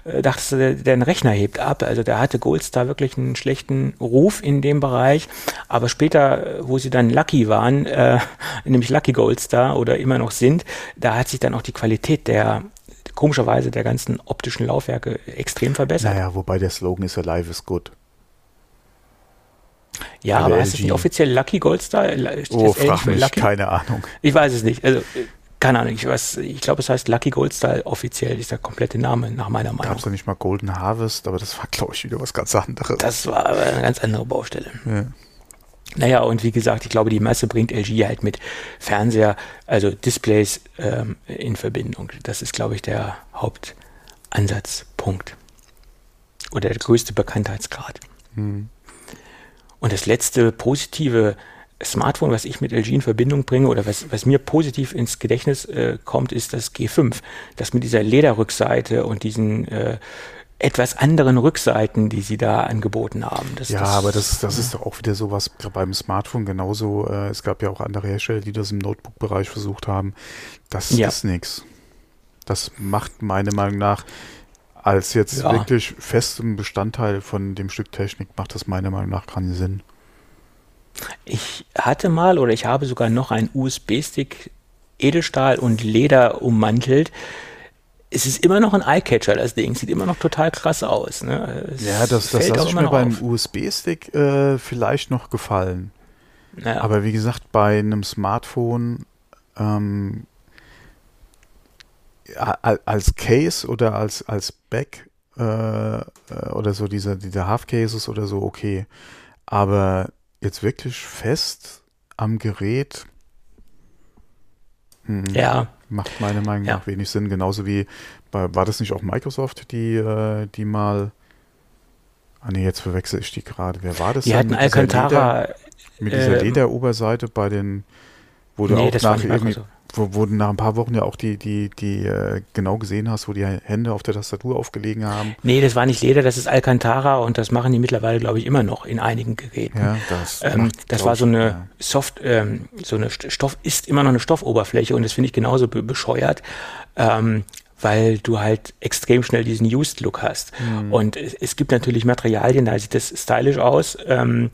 äh, dachtest du, der, der Rechner hebt ab. Also der hatte Goldstar wirklich einen schlechten Ruf in dem Bereich. Aber später, äh, wo sie dann Lucky waren, äh, *laughs* nämlich Lucky Goldstar oder immer noch sind, da hat sich dann auch die Qualität der komischerweise der ganzen optischen Laufwerke extrem verbessert. Naja, wobei der Slogan ist Alive is good. Ja, aber ist es nicht offiziell Lucky Goldstar? Oh, frag mich, Lucky? keine Ahnung. Ich weiß es nicht. Also keine Ahnung, ich weiß, ich glaube, es heißt Lucky Gold Style offiziell, ist der komplette Name, nach meiner Meinung. Gab es ja nicht mal Golden Harvest, aber das war, glaube ich, wieder was ganz anderes. Das war aber eine ganz andere Baustelle. Ja. Naja, und wie gesagt, ich glaube, die Masse bringt LG halt mit Fernseher, also Displays ähm, in Verbindung. Das ist, glaube ich, der Hauptansatzpunkt. Oder der größte Bekanntheitsgrad. Hm. Und das letzte positive Smartphone, was ich mit LG in Verbindung bringe oder was, was mir positiv ins Gedächtnis äh, kommt, ist das G5. Das mit dieser Lederrückseite und diesen äh, etwas anderen Rückseiten, die sie da angeboten haben. Das, ja, das, aber das, das ist doch auch wieder sowas beim Smartphone genauso. Äh, es gab ja auch andere Hersteller, die das im Notebook-Bereich versucht haben. Das ja. ist nichts. Das macht meiner Meinung nach als jetzt ja. wirklich festem Bestandteil von dem Stück Technik macht das meiner Meinung nach keinen Sinn. Ich hatte mal oder ich habe sogar noch einen USB-Stick Edelstahl und Leder ummantelt. Es ist immer noch ein Eyecatcher, das Ding. Sieht immer noch total krass aus. Ne? Ja, das, das lasse ich mir beim USB-Stick äh, vielleicht noch gefallen. Ja. Aber wie gesagt, bei einem Smartphone ähm, als Case oder als, als Back äh, äh, oder so diese, diese Half Cases oder so, okay. Aber jetzt wirklich fest am Gerät hm, ja. macht meiner Meinung nach Ja. wenig Sinn. Genauso wie bei, war das nicht auch Microsoft, die, äh, die mal Ah nee, jetzt verwechsel ich die gerade. Wer war das Die hatten Leder- Alcantara. mit dieser ähm, Lederoberseite bei den, wo du Nee, auch nach nicht irgendwie, Microsoft. Wo, wo du nach ein paar Wochen ja auch die, die, die äh, genau gesehen hast, wo die Hände auf der Tastatur aufgelegen haben. Nee, das war nicht Leder, das ist Alcantara und das machen die mittlerweile, glaube ich, immer noch in einigen Geräten. Ja, das, Ähm, macht, das war so eine ja. Soft, ähm, so eine St- Stoff, ist immer noch eine Stoffoberfläche und das finde ich genauso be bescheuert, ähm, weil du halt extrem schnell diesen Used-Look hast. Mhm. Und es, es gibt natürlich Materialien, da sieht das stylisch aus, ähm,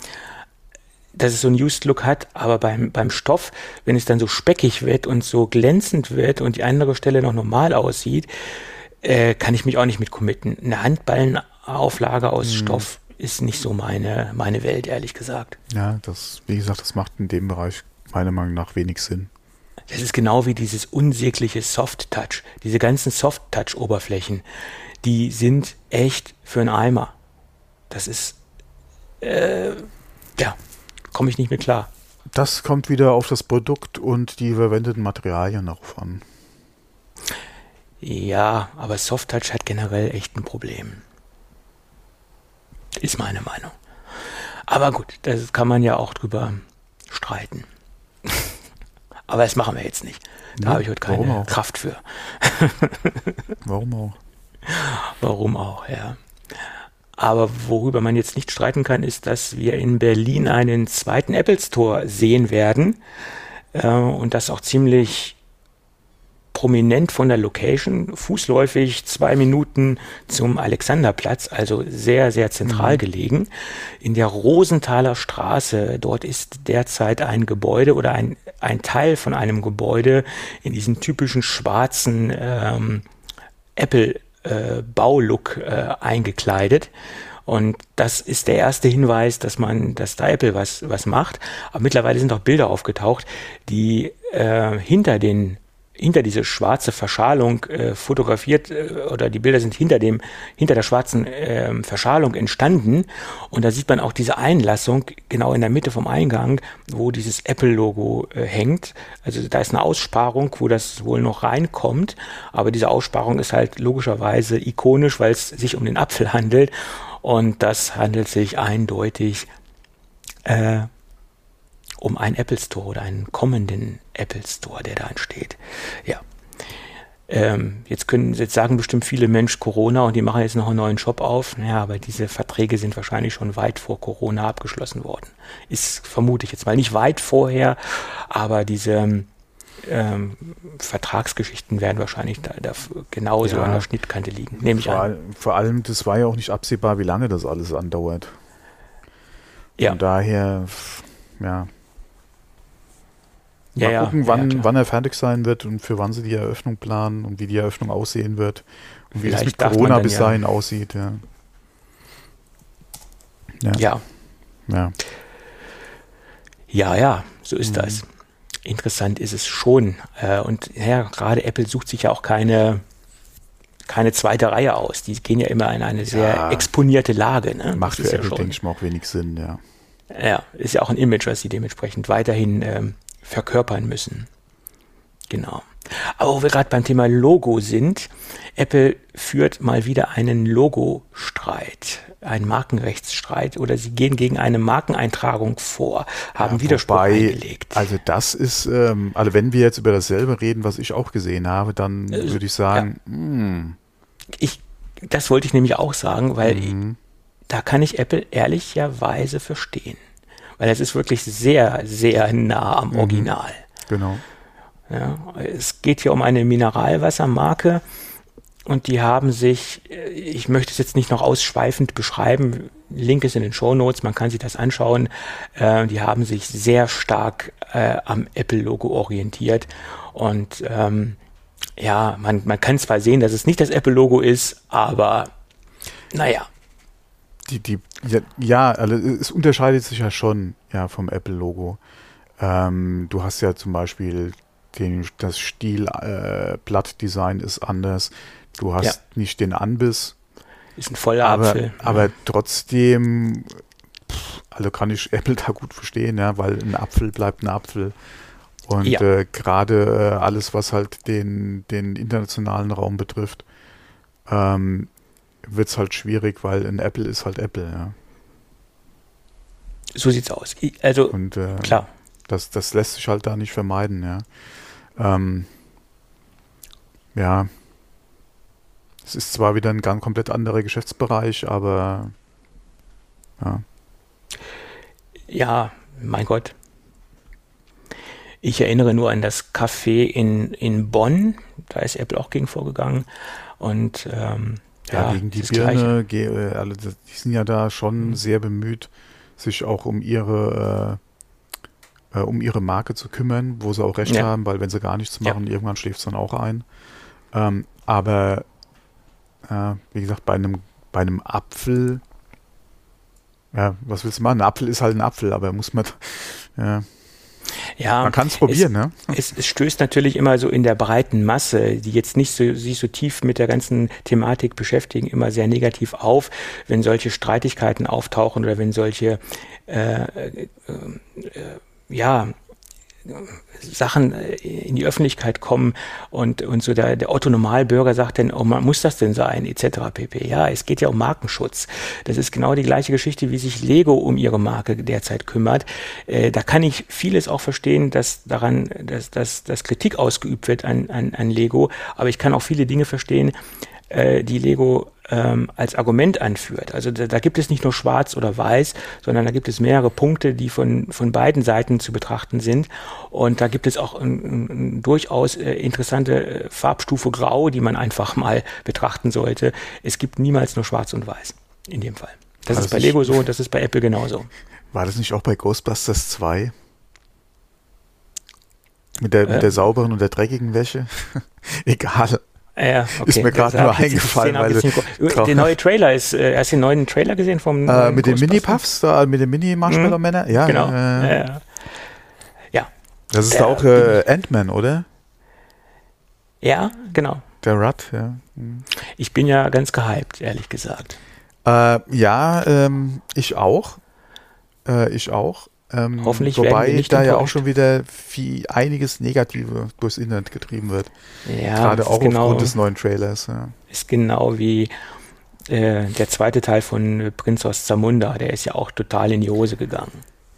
dass es so einen Used-Look hat, aber beim, beim Stoff, wenn es dann so speckig wird und so glänzend wird und die andere Stelle noch normal aussieht, äh, kann ich mich auch nicht mit committen. Eine Handballenauflage aus Mhm. Stoff ist nicht so meine, meine Welt, ehrlich gesagt. Ja, das, wie gesagt, das macht in dem Bereich meiner Meinung nach wenig Sinn. Das ist genau wie dieses unsägliche Soft-Touch. Diese ganzen Soft-Touch-Oberflächen, die sind echt für einen Eimer. Das ist, äh, ja, komme ich nicht mit klar. Das kommt wieder auf das Produkt und die verwendeten Materialien darauf an. Ja, aber Soft-Touch hat generell echt ein Problem. Ist meine Meinung. Aber gut, das kann man ja auch drüber streiten. *laughs* aber das machen wir jetzt nicht. Da Nee, habe ich heute keine? Kraft für. *laughs* Warum auch? Warum auch, ja. Aber worüber man jetzt nicht streiten kann, ist, dass wir in Berlin einen zweiten Apple Store sehen werden. Äh, und das auch ziemlich prominent von der Location, fußläufig zwei Minuten zum Alexanderplatz, also sehr, sehr zentral gelegen. In der Rosenthaler Straße, dort ist derzeit ein Gebäude oder ein, ein Teil von einem Gebäude in diesem typischen schwarzen ähm, Apple äh, Baulook äh, eingekleidet. Und das ist der erste Hinweis, dass man, dass da Apple was, was macht. Aber mittlerweile sind auch Bilder aufgetaucht, die äh, hinter den hinter diese schwarze Verschalung äh, fotografiert äh, oder die Bilder sind hinter dem hinter der schwarzen ähm, Verschalung entstanden. Und da sieht man auch diese Einlassung genau in der Mitte vom Eingang, wo dieses Apple Logo äh, hängt. Also da ist eine Aussparung, wo das wohl noch reinkommt, aber diese Aussparung ist halt logischerweise ikonisch, weil es sich um den Apfel handelt. Und das handelt sich eindeutig äh, um einen Apple Store oder einen kommenden Apple Store, der da entsteht. Ja. Ähm, jetzt können jetzt sagen bestimmt viele Mensch Corona und die machen jetzt noch einen neuen Shop auf. Naja, aber diese Verträge sind wahrscheinlich schon weit vor Corona abgeschlossen worden. Ist vermute ich jetzt mal nicht weit vorher, aber diese ähm, Vertragsgeschichten werden wahrscheinlich da, da genauso Ja. an der Schnittkante liegen. Nehme ich Vor, an. vor allem, das war ja auch nicht absehbar, wie lange das alles andauert. Ja. Von daher, ja. Ja, Mal ja, gucken, ja, wann, klar. wann er fertig sein wird und für wann sie die Eröffnung planen und wie die Eröffnung aussehen wird und wie das Vielleicht mit darf man Corona bis ja- dahin aussieht. Ja. Ja. Ja, ja. Ja, ja, so ist Mhm. das. Interessant ist es schon. Äh, Und ja, gerade Apple sucht sich ja auch keine, keine zweite Reihe aus. Die gehen ja immer in eine sehr Ja. exponierte Lage. Ne? Macht Das für ja Apple, denke ich mal, auch wenig Sinn, ja. Ja, ist ja auch ein Image, was sie dementsprechend weiterhin ähm, verkörpern müssen. Genau. Aber wo wir gerade beim Thema Logo sind, Apple führt mal wieder einen Logo-Streit, einen Markenrechtsstreit oder sie gehen gegen eine Markeneintragung vor, haben Ja, Widerspruch wobei, eingelegt. Also das ist, ähm, also wenn wir jetzt über dasselbe reden, was ich auch gesehen habe, dann Äh, würde ich sagen, hm, ich, das wollte ich nämlich auch sagen, weil Mhm. da kann ich Apple ehrlicherweise verstehen. Weil es ist wirklich sehr, sehr nah Mhm. am Original. genau. Ja, es geht hier um eine Mineralwassermarke und die haben sich, äh, ich möchte es jetzt nicht noch ausschweifend beschreiben, Link ist in den Show Notes, man kann sich das anschauen, äh, die haben sich sehr stark äh, am Apple-Logo orientiert und ähm, ja, man, man kann zwar sehen, dass es nicht das Apple-Logo ist, aber naja, Die, die, ja, ja, also es unterscheidet sich ja schon ja, vom Apple-Logo. Ähm, du hast ja zum Beispiel den, das Stil, äh, Blattdesign ist anders. Du hast Ja. nicht den Anbiss. ist ein voller aber, Apfel. Aber trotzdem, pff, also kann ich Apple da gut verstehen, ja, weil ein Apfel bleibt ein Apfel. Und Ja. äh, gerade äh, alles, was halt den, den internationalen Raum betrifft, ähm, wird es halt schwierig, weil ein Apple ist halt Apple, ja. So sieht's aus. Also, Und äh, klar. das, das lässt sich halt da nicht vermeiden, ja. Ähm, ja. Es ist zwar wieder ein ganz komplett anderer Geschäftsbereich, aber ja. Ja, mein Gott. Ich erinnere nur an das Café in, in Bonn. Da ist Apple auch gegen vorgegangen. Und ähm, Ja, ja, gegen die. Birne, äh, die sind ja da schon sehr bemüht, sich auch um ihre äh, äh, um ihre Marke zu kümmern, wo sie auch recht Ja. haben, weil wenn sie gar nichts Ja. machen, irgendwann schläft es dann auch ein. Ähm, aber äh, wie gesagt, bei einem bei einem Apfel, ja, was willst du machen? Ein Apfel ist halt ein Apfel, aber muss man, *laughs* ja, Ja, man kann es probieren, ne? es, es stößt natürlich immer so in der breiten Masse, die jetzt nicht so, sich so tief mit der ganzen Thematik beschäftigen, immer sehr negativ auf, wenn solche Streitigkeiten auftauchen oder wenn solche äh, äh, äh, ja, Sachen äh, in die Öffentlichkeit kommen und, und so der, der Otto Normalbürger sagt dann, oh, man muss das denn sein, etc. pp. Ja, es geht ja um Markenschutz. Das ist genau die gleiche Geschichte, wie sich Lego um ihre Marke derzeit kümmert. Äh, da kann ich vieles auch verstehen, dass daran, dass, dass, dass Kritik ausgeübt wird an, an, an Lego, aber ich kann auch viele Dinge verstehen, äh, die Lego ähm, als Argument anführt. Also da, da gibt es nicht nur schwarz oder weiß, sondern da gibt es mehrere Punkte, die von, von beiden Seiten zu betrachten sind. Und da gibt es auch ein, ein, durchaus äh, interessante äh, Farbstufe Grau, die man einfach mal betrachten sollte. Es gibt niemals nur schwarz und weiß in dem Fall. Das War ist das bei Lego so *laughs* und das ist bei Apple genauso. War das nicht auch bei Ghostbusters 2? Mit der, Äh. mit der sauberen und der dreckigen Wäsche? *laughs* Egal. Ja, okay. Ist mir Das nur eingefallen, weil nicht- Der neue Trailer ist, äh, hast du den neuen Trailer gesehen vom Äh, mit den? Mini-Puffs, mit den Mini-Marshmallow-Männer? Ja, Genau. äh, Ja, das ist Der- auch äh, Ant-Man, oder? Ja, genau. Der Rudd, ja. Hm. Ich bin ja ganz gehypt, ehrlich gesagt. Äh, ja, ähm, ich auch. Äh, ich auch. Ähm, Hoffentlich werden wobei nicht da ja auch enttäuscht. schon wieder viel, einiges Negative durchs Internet getrieben wird. Ja, Gerade auch genau, aufgrund des neuen Trailers. Ja. ist genau wie äh, der zweite Teil von äh, Prinz aus Zamunda. Der ist ja auch total in die Hose gegangen.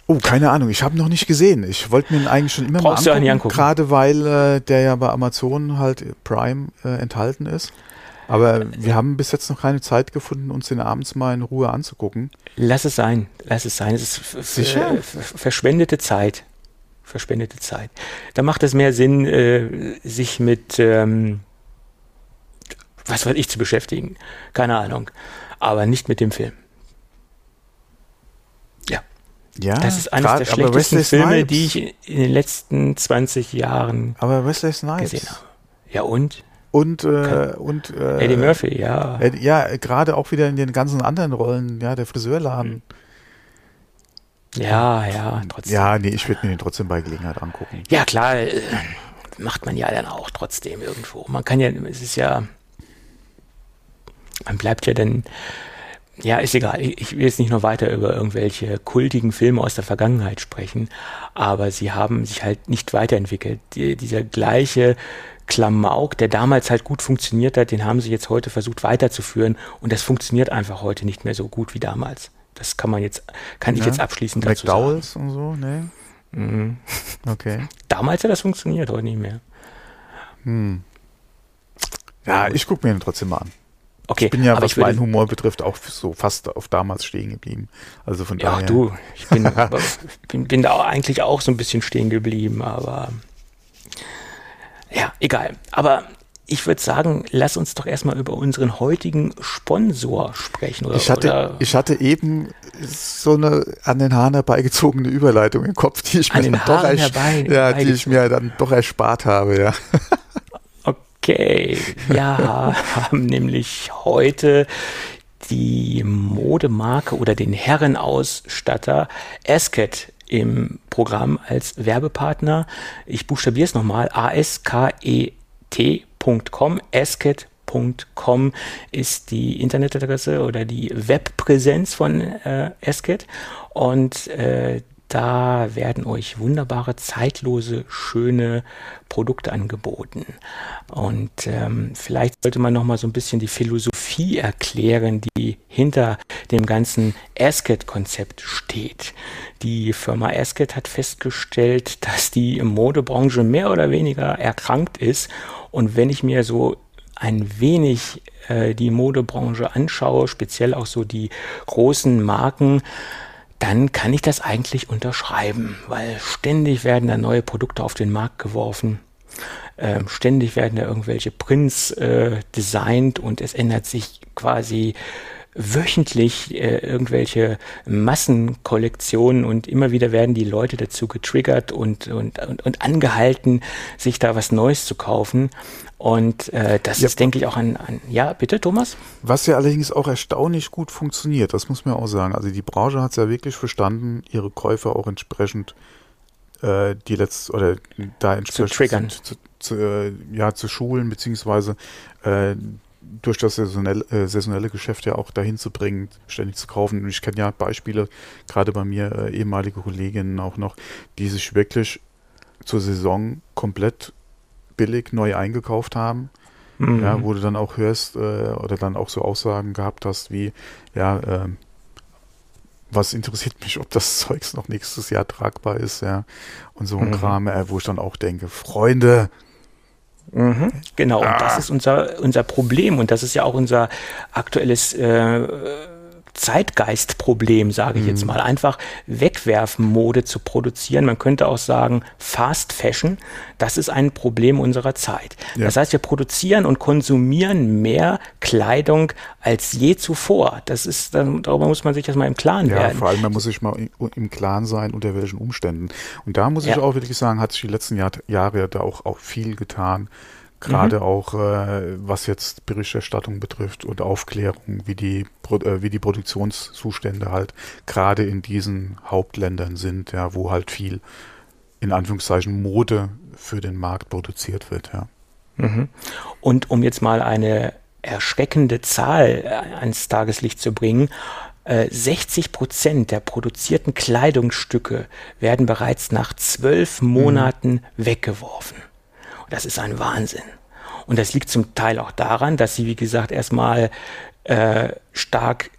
Oh, keine Ahnung, ich habe ihn noch nicht gesehen. Ich wollte mir ihn eigentlich schon immer Brauchst mal angucken, angucken. gerade weil äh, der ja bei Amazon halt äh, Prime äh, enthalten ist. Aber wir haben bis jetzt noch keine Zeit gefunden, uns den abends mal in Ruhe anzugucken. Lass es sein, lass es sein. Es ist Sicher? äh, verschwendete Zeit. Verschwendete Zeit. Da macht es mehr Sinn, äh, sich mit, ähm, was weiß ich, zu beschäftigen. Keine Ahnung. Aber nicht mit dem Film. Ja, Ja, das ist eines grad- der schlechtesten Filme, die ich in den letzten 20 Jahren Aber Wesley Snipes. gesehen habe. Ja und? Und, äh, und äh, Eddie Murphy, ja. Eddie- ja, gerade auch wieder in den ganzen anderen Rollen, ja, der Friseurladen. Ja, ja, trotzdem. Ja, nee, ich würde mir den trotzdem bei Gelegenheit angucken. Ja, klar, äh, macht man ja dann auch trotzdem irgendwo. Man kann ja, es ist ja, man bleibt ja dann, ja, ist egal. Ich, ich will jetzt nicht noch weiter über irgendwelche kultigen Filme aus der Vergangenheit sprechen, aber sie haben sich halt nicht weiterentwickelt. Die, dieser gleiche Klamauk, der damals halt gut funktioniert hat, den haben sie jetzt heute versucht weiterzuführen und das funktioniert einfach heute nicht mehr so gut wie damals. Das kann man jetzt, kann ich Ja. jetzt abschließend dazu sagen. McDowells und so, ne? Mhm. *laughs* Okay. Damals hat das funktioniert, heute nicht mehr. Hm. Ja, ich gucke mir den trotzdem mal an. Okay, Ich bin ja, was meinen Humor betrifft, auch so fast auf damals stehen geblieben. Also von Ja, daher. du, ich bin, *laughs* bin, bin da eigentlich auch so ein bisschen stehen geblieben, aber ja, egal. Aber ich würde sagen, lass uns doch erstmal über unseren heutigen Sponsor sprechen. Oder, Ich hatte, oder ich hatte eben so eine an den Haaren herbeigezogene Überleitung im Kopf, die ich An mir dann doch, ja, die ich mir dann doch erspart habe, ja. *laughs* Okay, ja, *laughs* haben nämlich heute die Modemarke oder den Herrenausstatter Asket im Programm als Werbepartner. Ich buchstabiere es nochmal, asket.com, esket.com ist die Internetadresse oder die Webpräsenz von äh, Esket. Und äh, da werden euch wunderbare, zeitlose, schöne Produkte angeboten. Und ähm, vielleicht sollte man noch mal so ein bisschen die Philosophie erklären, die hinter dem ganzen Asket-Konzept steht. Die Firma Asket hat festgestellt, dass die Modebranche mehr oder weniger erkrankt ist. Und wenn ich mir so ein wenig äh, die Modebranche anschaue, speziell auch so die großen Marken, dann kann ich das eigentlich unterschreiben, weil ständig werden da neue Produkte auf den Markt geworfen. Ähm, ständig werden da irgendwelche Prints äh, designt und es ändert sich quasi wöchentlich äh, irgendwelche Massenkollektionen und immer wieder werden die Leute dazu getriggert und, und, und, und angehalten, sich da was Neues zu kaufen. Und äh, das ja. ist, denke ich, auch ein, ein, Ja, bitte, Thomas? Was ja allerdings auch erstaunlich gut funktioniert, das muss man auch sagen. Also die Branche hat es ja wirklich verstanden, ihre Käufer auch entsprechend äh, die letzt oder da entsprechend zu triggern. Zu, zu, äh, ja, zu schulen, beziehungsweise äh, durch das saisonelle, äh, saisonelle Geschäft ja auch dahin zu bringen, ständig zu kaufen. Und ich kenne ja Beispiele, gerade bei mir äh, ehemalige Kolleginnen auch noch, die sich wirklich zur Saison komplett billig neu eingekauft haben. Mhm. Ja, wo du dann auch hörst äh, oder dann auch so Aussagen gehabt hast wie, ja, äh, was interessiert mich, ob das *laughs* Zeugs noch nächstes Jahr tragbar ist, ja. Und so ein mhm. Kram, äh, wo ich dann auch denke, Freunde, Mhm, genau, ah. und das ah. ist unser, unser Problem und das ist ja auch unser aktuelles äh, Zeitgeistproblem, sage ich mhm. jetzt mal. Einfach Wegwerfmode zu produzieren. Man könnte auch sagen, Fast Fashion, das ist ein Problem unserer Zeit. Ja. Das heißt, wir produzieren und konsumieren mehr Kleidung als je zuvor. Das ist, darüber muss man sich erstmal im Klaren ja, werden. Vor allem, man muss sich mal im Klaren sein, unter welchen Umständen. Und da muss ich ja. auch wirklich sagen, hat sich die letzten Jahr, Jahre da auch, auch viel getan Gerade mhm. auch äh, was jetzt Berichterstattung betrifft und Aufklärung, wie die, äh, wie die Produktionszustände halt gerade in diesen Hauptländern sind, ja, wo halt viel in Anführungszeichen Mode für den Markt produziert wird, ja. Mhm. Und um jetzt mal eine erschreckende Zahl äh, ans Tageslicht zu bringen, 60 äh, Prozent der produzierten Kleidungsstücke werden bereits nach zwölf mhm. Monaten mhm. weggeworfen. Das ist ein Wahnsinn. Und das liegt zum Teil auch daran, dass sie, wie gesagt, erstmal äh, stark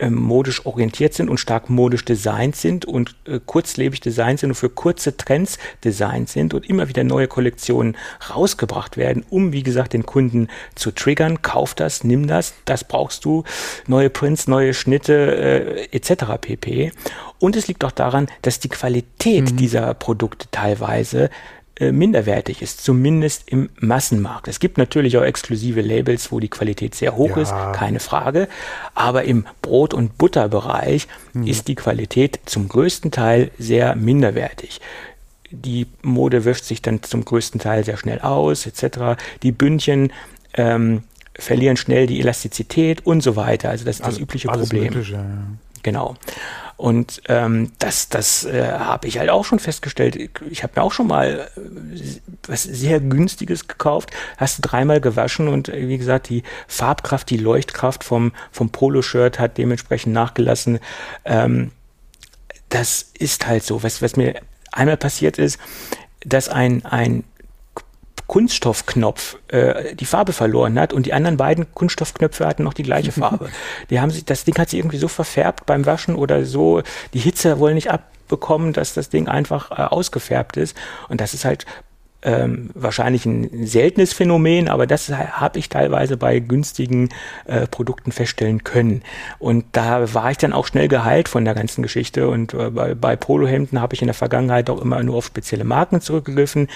äh, modisch orientiert sind und stark modisch designt sind und äh, kurzlebig designt sind und für kurze Trends designt sind und immer wieder neue Kollektionen rausgebracht werden, um, wie gesagt, den Kunden zu triggern. Kauf das, nimm das, das brauchst du, neue Prints, neue Schnitte äh, etc. pp. Und es liegt auch daran, dass die Qualität mhm. dieser Produkte teilweise äh, minderwertig ist, zumindest im Massenmarkt. Es gibt natürlich auch exklusive Labels, wo die Qualität sehr hoch ja. ist, keine Frage. Aber im Brot- und Butterbereich mhm. ist die Qualität zum größten Teil sehr minderwertig. Die Mode wäscht sich dann zum größten Teil sehr schnell aus, etc. Die Bündchen ähm, verlieren schnell die Elastizität und so weiter. Also das ist das also, übliche Problem. Mögliche, ja. Genau. Und ähm, das, das äh, habe ich halt auch schon festgestellt. Ich habe mir auch schon mal äh, was sehr günstiges gekauft, hast du dreimal gewaschen und äh, wie gesagt, die Farbkraft, die Leuchtkraft vom, vom Poloshirt hat dementsprechend nachgelassen. Ähm, das ist halt so. Was, was mir einmal passiert ist, dass ein, ein Kunststoffknopf äh, die Farbe verloren hat und die anderen beiden Kunststoffknöpfe hatten noch die gleiche *laughs* Farbe. die haben sich, das Ding hat sich irgendwie so verfärbt beim Waschen oder so, die Hitze wohl nicht abbekommen, dass das Ding einfach äh, ausgefärbt ist. Und das ist halt ähm, wahrscheinlich ein seltenes Phänomen, aber das habe ich teilweise bei günstigen äh, Produkten feststellen können. Und da war ich dann auch schnell geheilt von der ganzen Geschichte. Und äh, bei, bei Polohemden habe ich in der Vergangenheit auch immer nur auf spezielle Marken zurückgegriffen.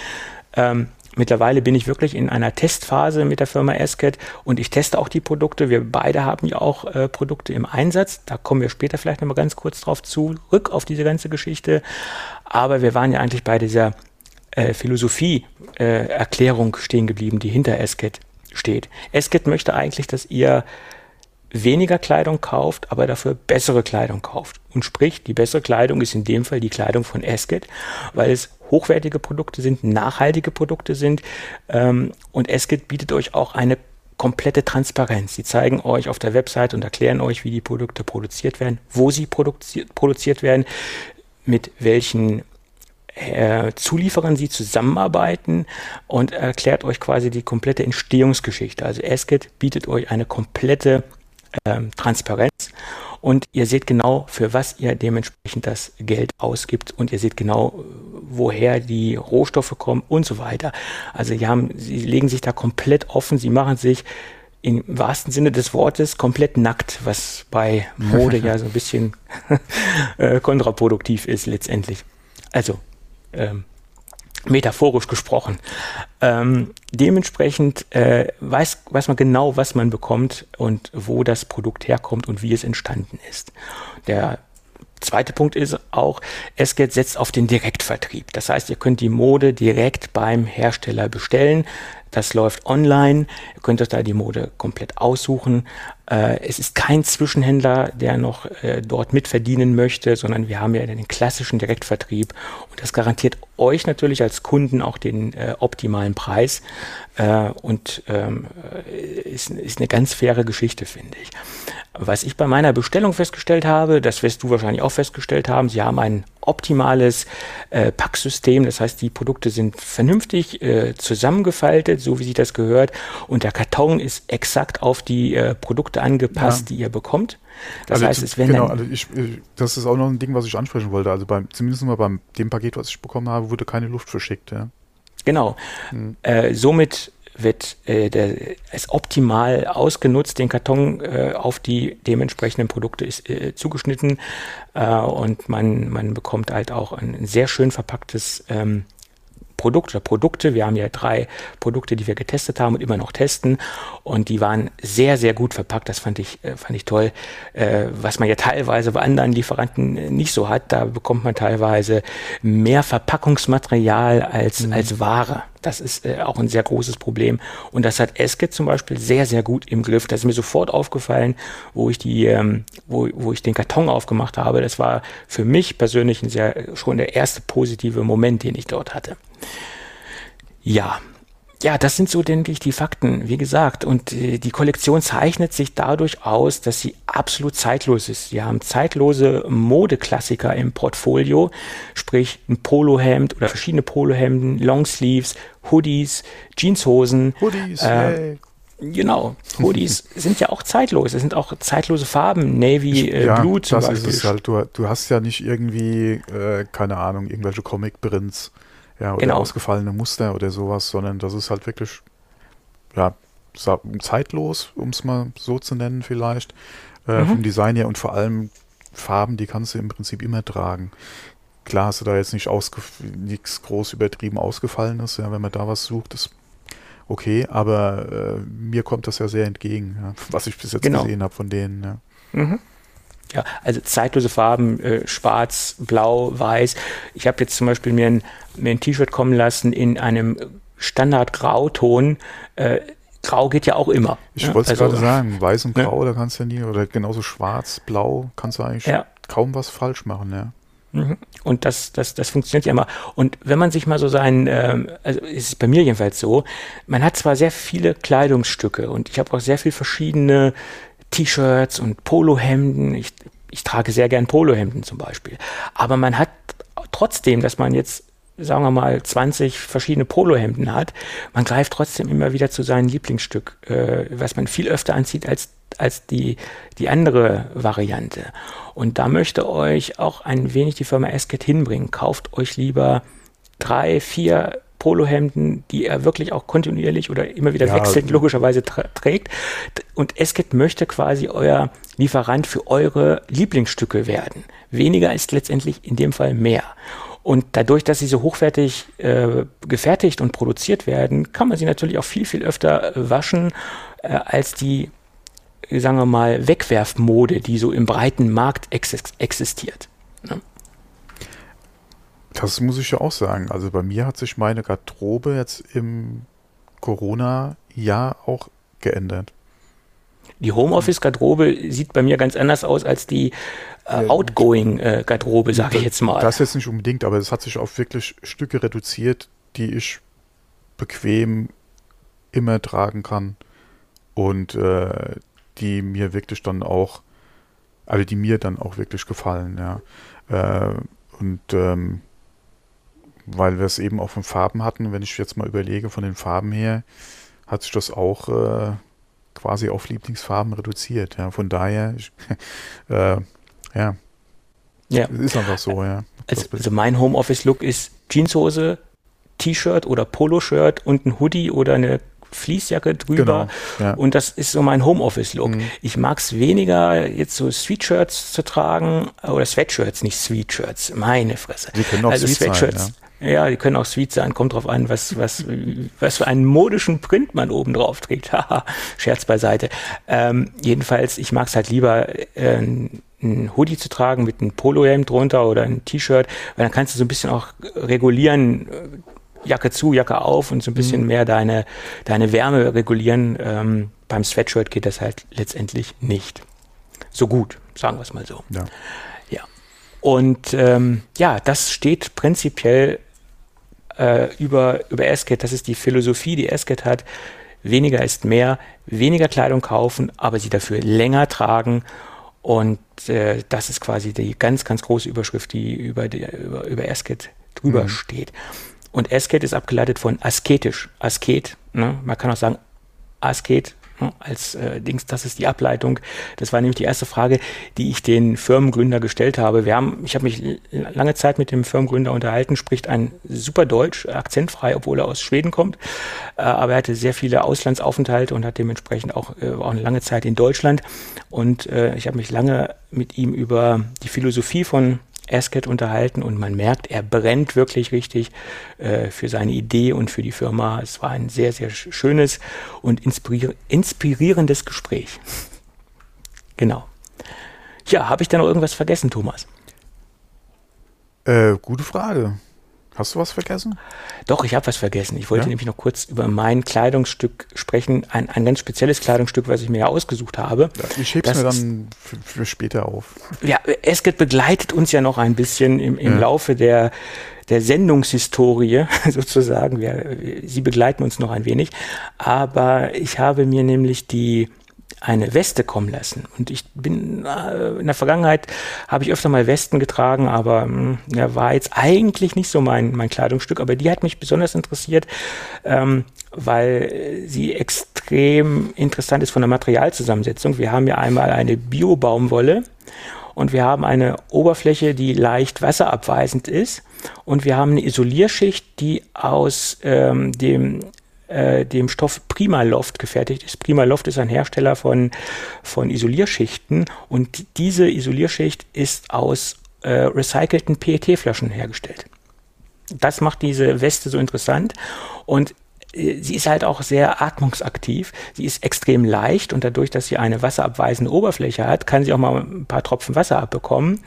Ähm, Mittlerweile bin ich wirklich in einer Testphase mit der Firma Ascat und ich teste auch die Produkte. Wir beide haben ja auch äh, Produkte im Einsatz. Da kommen wir später vielleicht nochmal ganz kurz drauf zurück, auf diese ganze Geschichte. Aber wir waren ja eigentlich bei dieser äh, Philosophie-Erklärung äh, stehen geblieben, die hinter Ascat steht. Ascat möchte eigentlich, dass ihr weniger Kleidung kauft, aber dafür bessere Kleidung kauft. Und sprich, die bessere Kleidung ist in dem Fall die Kleidung von Asket, weil es hochwertige Produkte sind, nachhaltige Produkte sind. Ähm, und Asket bietet euch auch eine komplette Transparenz. Sie zeigen euch auf der Website und erklären euch, wie die Produkte produziert werden, wo sie produziert, produziert werden, mit welchen äh, Zulieferern sie zusammenarbeiten und erklärt euch quasi die komplette Entstehungsgeschichte. Also Esket bietet euch eine komplette ähm, Transparenz und ihr seht genau, für was ihr dementsprechend das Geld ausgibt und ihr seht genau, woher die Rohstoffe kommen und so weiter. Also sie, haben, sie legen sich da komplett offen, sie machen sich im wahrsten Sinne des Wortes komplett nackt, was bei Mode ja so ein bisschen *laughs* äh, kontraproduktiv ist letztendlich. Also ähm, metaphorisch gesprochen. Ähm, dementsprechend äh, weiß, weiß man genau, was man bekommt und wo das Produkt herkommt und wie es entstanden ist. Der zweite Punkt ist auch, Esket setzt auf den Direktvertrieb. Das heißt, ihr könnt die Mode direkt beim Hersteller bestellen. Das läuft online. Ihr könnt euch da die Mode komplett aussuchen. Äh, es ist kein Zwischenhändler, der noch äh, dort mitverdienen möchte, sondern wir haben ja den klassischen Direktvertrieb. Und das garantiert euch natürlich als Kunden auch den äh, optimalen Preis. Äh, und ähm, ist, ist eine ganz faire Geschichte, finde ich. Was ich bei meiner Bestellung festgestellt habe, das wirst du wahrscheinlich auch festgestellt haben, sie haben ein optimales äh, Packsystem. Das heißt, die Produkte sind vernünftig äh, zusammengefaltet, so wie sich das gehört. Und der Karton ist exakt auf die äh, Produkte angepasst, ja. die ihr bekommt. Das also heißt, es werden genau, also ich, das ist auch noch ein Ding, was ich ansprechen wollte. Also beim, zumindest mal beim dem Paket, was ich bekommen habe, wurde keine Luft verschickt. Ja. Genau. Hm. Äh, somit wird äh, der, es optimal ausgenutzt. Den Karton äh, auf die dementsprechenden Produkte ist äh, zugeschnitten äh, und man, man bekommt halt auch ein sehr schön verpacktes ähm, Produkt oder Produkte. Wir haben ja drei Produkte, die wir getestet haben und immer noch testen. Und die waren sehr, sehr gut verpackt. Das fand ich, äh, fand ich toll. Äh, was man ja teilweise bei anderen Lieferanten nicht so hat, da bekommt man teilweise mehr Verpackungsmaterial als, mhm. als Ware. Das ist äh, auch ein sehr großes Problem. Und das hat Eske zum Beispiel sehr, sehr gut im Griff. Das ist mir sofort aufgefallen, wo ich die, ähm, wo, wo ich den Karton aufgemacht habe. Das war für mich persönlich ein sehr, schon der erste positive Moment, den ich dort hatte. Ja, ja, das sind so, denke ich, die Fakten, wie gesagt. Und äh, die Kollektion zeichnet sich dadurch aus, dass sie absolut zeitlos ist. Sie haben zeitlose Modeklassiker im Portfolio, sprich ein Polohemd oder verschiedene Polohemden, Longsleeves, Hoodies, Jeanshosen. Hoodies, äh, Genau, Hoodies *laughs* sind ja auch zeitlos. Es sind auch zeitlose Farben, Navy, äh, ja, Blue zum das Beispiel. ist es halt. Du, du hast ja nicht irgendwie, äh, keine Ahnung, irgendwelche Comic-Prints ja, oder genau. ausgefallene Muster oder sowas, sondern das ist halt wirklich, ja, zeitlos, um es mal so zu nennen vielleicht, äh, mhm. vom Design her und vor allem Farben, die kannst du im Prinzip immer tragen. Klar hast du da jetzt nicht nichts groß übertrieben ausgefallenes, ja, wenn man da was sucht, ist okay, aber äh, mir kommt das ja sehr entgegen, ja, *laughs* was ich bis jetzt genau. gesehen habe von denen. Ja. Mhm. Ja, also zeitlose Farben, äh, schwarz, blau, weiß. Ich habe jetzt zum Beispiel mir ein, mir ein T-Shirt kommen lassen in einem Standard-Grauton. Äh, Grau geht ja auch immer. Ich ne? wollte es also, gerade sagen, weiß und grau, ne? da kannst du ja nie, oder genauso schwarz, blau, kannst du eigentlich ja. kaum was falsch machen, ja. Mhm. Und das, das, das funktioniert ja immer. Und wenn man sich mal so sein, ähm, also ist es bei mir jedenfalls so, man hat zwar sehr viele Kleidungsstücke und ich habe auch sehr viele verschiedene T-Shirts und Polohemden. Ich, ich trage sehr gern Polohemden zum Beispiel. Aber man hat trotzdem, dass man jetzt sagen wir mal 20 verschiedene Polohemden hat, man greift trotzdem immer wieder zu seinem Lieblingsstück, äh, was man viel öfter anzieht als als die, die andere Variante. Und da möchte euch auch ein wenig die Firma Esket hinbringen. Kauft euch lieber drei, vier Polohemden, die er wirklich auch kontinuierlich oder immer wieder ja, wechselnd logischerweise trägt. Und Esket möchte quasi euer Lieferant für eure Lieblingsstücke werden. Weniger ist letztendlich in dem Fall mehr. Und dadurch, dass sie so hochwertig äh, gefertigt und produziert werden, kann man sie natürlich auch viel, viel öfter waschen äh, als die, sagen wir mal, Wegwerfmode, die so im breiten Markt ex existiert. Ne? Das muss ich ja auch sagen. Also bei mir hat sich meine Garderobe jetzt im Corona-Jahr auch geändert. Die Homeoffice-Garderobe sieht bei mir ganz anders aus als die äh, Outgoing-Garderobe, sage ich jetzt mal. Das jetzt nicht unbedingt, aber es hat sich auf wirklich Stücke reduziert, die ich bequem immer tragen kann. und äh, die mir wirklich dann auch, also die mir dann auch wirklich gefallen, ja. Äh, und ähm, weil wir es eben auch von Farben hatten, wenn ich jetzt mal überlege, von den Farben her, hat sich das auch äh, quasi auf Lieblingsfarben reduziert. Ja. Von daher, *laughs* äh, ja, ja, ist einfach so, ja. Also, also mein Homeoffice-Look ist Jeanshose, T-Shirt oder Poloshirt und ein Hoodie oder eine Fließjacke drüber. Genau, ja. Und das ist so mein Homeoffice-Look. Mhm. Ich mag es weniger, jetzt so Sweatshirts zu tragen, oder Sweatshirts, nicht Sweatshirts. Meine Fresse. Die können auch also Sweatshirts. Sein, ja. Ja. die können auch sweet sein. Kommt drauf an, was, was, was für einen modischen Print man oben drauf trägt. *laughs* Haha, Scherz beiseite. Ähm, jedenfalls, ich mag es halt lieber, äh, ein Hoodie zu tragen mit einem Polohemd drunter oder ein T-Shirt, weil dann kannst du so ein bisschen auch regulieren, Jacke zu, Jacke auf und so ein bisschen mhm. mehr deine, deine Wärme regulieren. Ähm, beim Sweatshirt geht das halt letztendlich nicht. So gut, sagen wir es mal so. Ja. ja. Und ähm, ja, das steht prinzipiell äh, über, über Esket. Das ist die Philosophie, die Esket hat. Weniger ist mehr, weniger Kleidung kaufen, aber sie dafür länger tragen. Und äh, das ist quasi die ganz, ganz große Überschrift, die über, die, über, über Esket drüber mhm. steht. Und Asket ist abgeleitet von asketisch. Asket, ne? man kann auch sagen Asket? Als äh, Dings, das ist die Ableitung. Das war nämlich die erste Frage, die ich den Firmengründer gestellt habe. Wir haben, ich habe mich lange Zeit mit dem Firmengründer unterhalten, spricht ein super Deutsch, akzentfrei, obwohl er aus Schweden kommt. Äh, aber er hatte sehr viele Auslandsaufenthalte und hat dementsprechend auch, äh, auch eine lange Zeit in Deutschland. Und äh, ich habe mich lange mit ihm über die Philosophie von Asket unterhalten und man merkt, er brennt wirklich richtig äh, für seine Idee und für die Firma. Es war ein sehr, sehr schönes und inspirier inspirierendes Gespräch. genau. Ja, habe ich da noch irgendwas vergessen, Thomas? Äh, gute Frage. Hast du was vergessen? Doch, ich habe was vergessen. Ich wollte ja? nämlich noch kurz über mein Kleidungsstück sprechen. Ein, ein ganz spezielles Kleidungsstück, was ich mir ja ausgesucht habe. Ja, ich hebe es mir dann für, für, später auf. Ja, Esket begleitet uns ja noch ein bisschen im, im ja. Laufe der, der Sendungshistorie *laughs* sozusagen. Wir, sie begleiten uns noch ein wenig. Aber ich habe mir nämlich die eine Weste kommen lassen. Und ich bin äh, in der Vergangenheit habe ich öfter mal Westen getragen, aber hm, ja, war jetzt eigentlich nicht so mein, mein Kleidungsstück. Aber die hat mich besonders interessiert, ähm, weil sie extrem interessant ist von der Materialzusammensetzung. Wir haben ja einmal eine Bio-Baumwolle und wir haben eine Oberfläche, die leicht wasserabweisend ist und wir haben eine Isolierschicht, die aus ähm, dem äh, dem Stoff Primaloft gefertigt ist. Primaloft ist ein Hersteller von, von Isolierschichten und diese Isolierschicht ist aus äh, recycelten PET-Flaschen hergestellt. Das macht diese Weste so interessant und äh, sie ist halt auch sehr atmungsaktiv. Sie ist extrem leicht und dadurch, dass sie eine wasserabweisende Oberfläche hat, kann sie auch mal ein paar Tropfen Wasser abbekommen.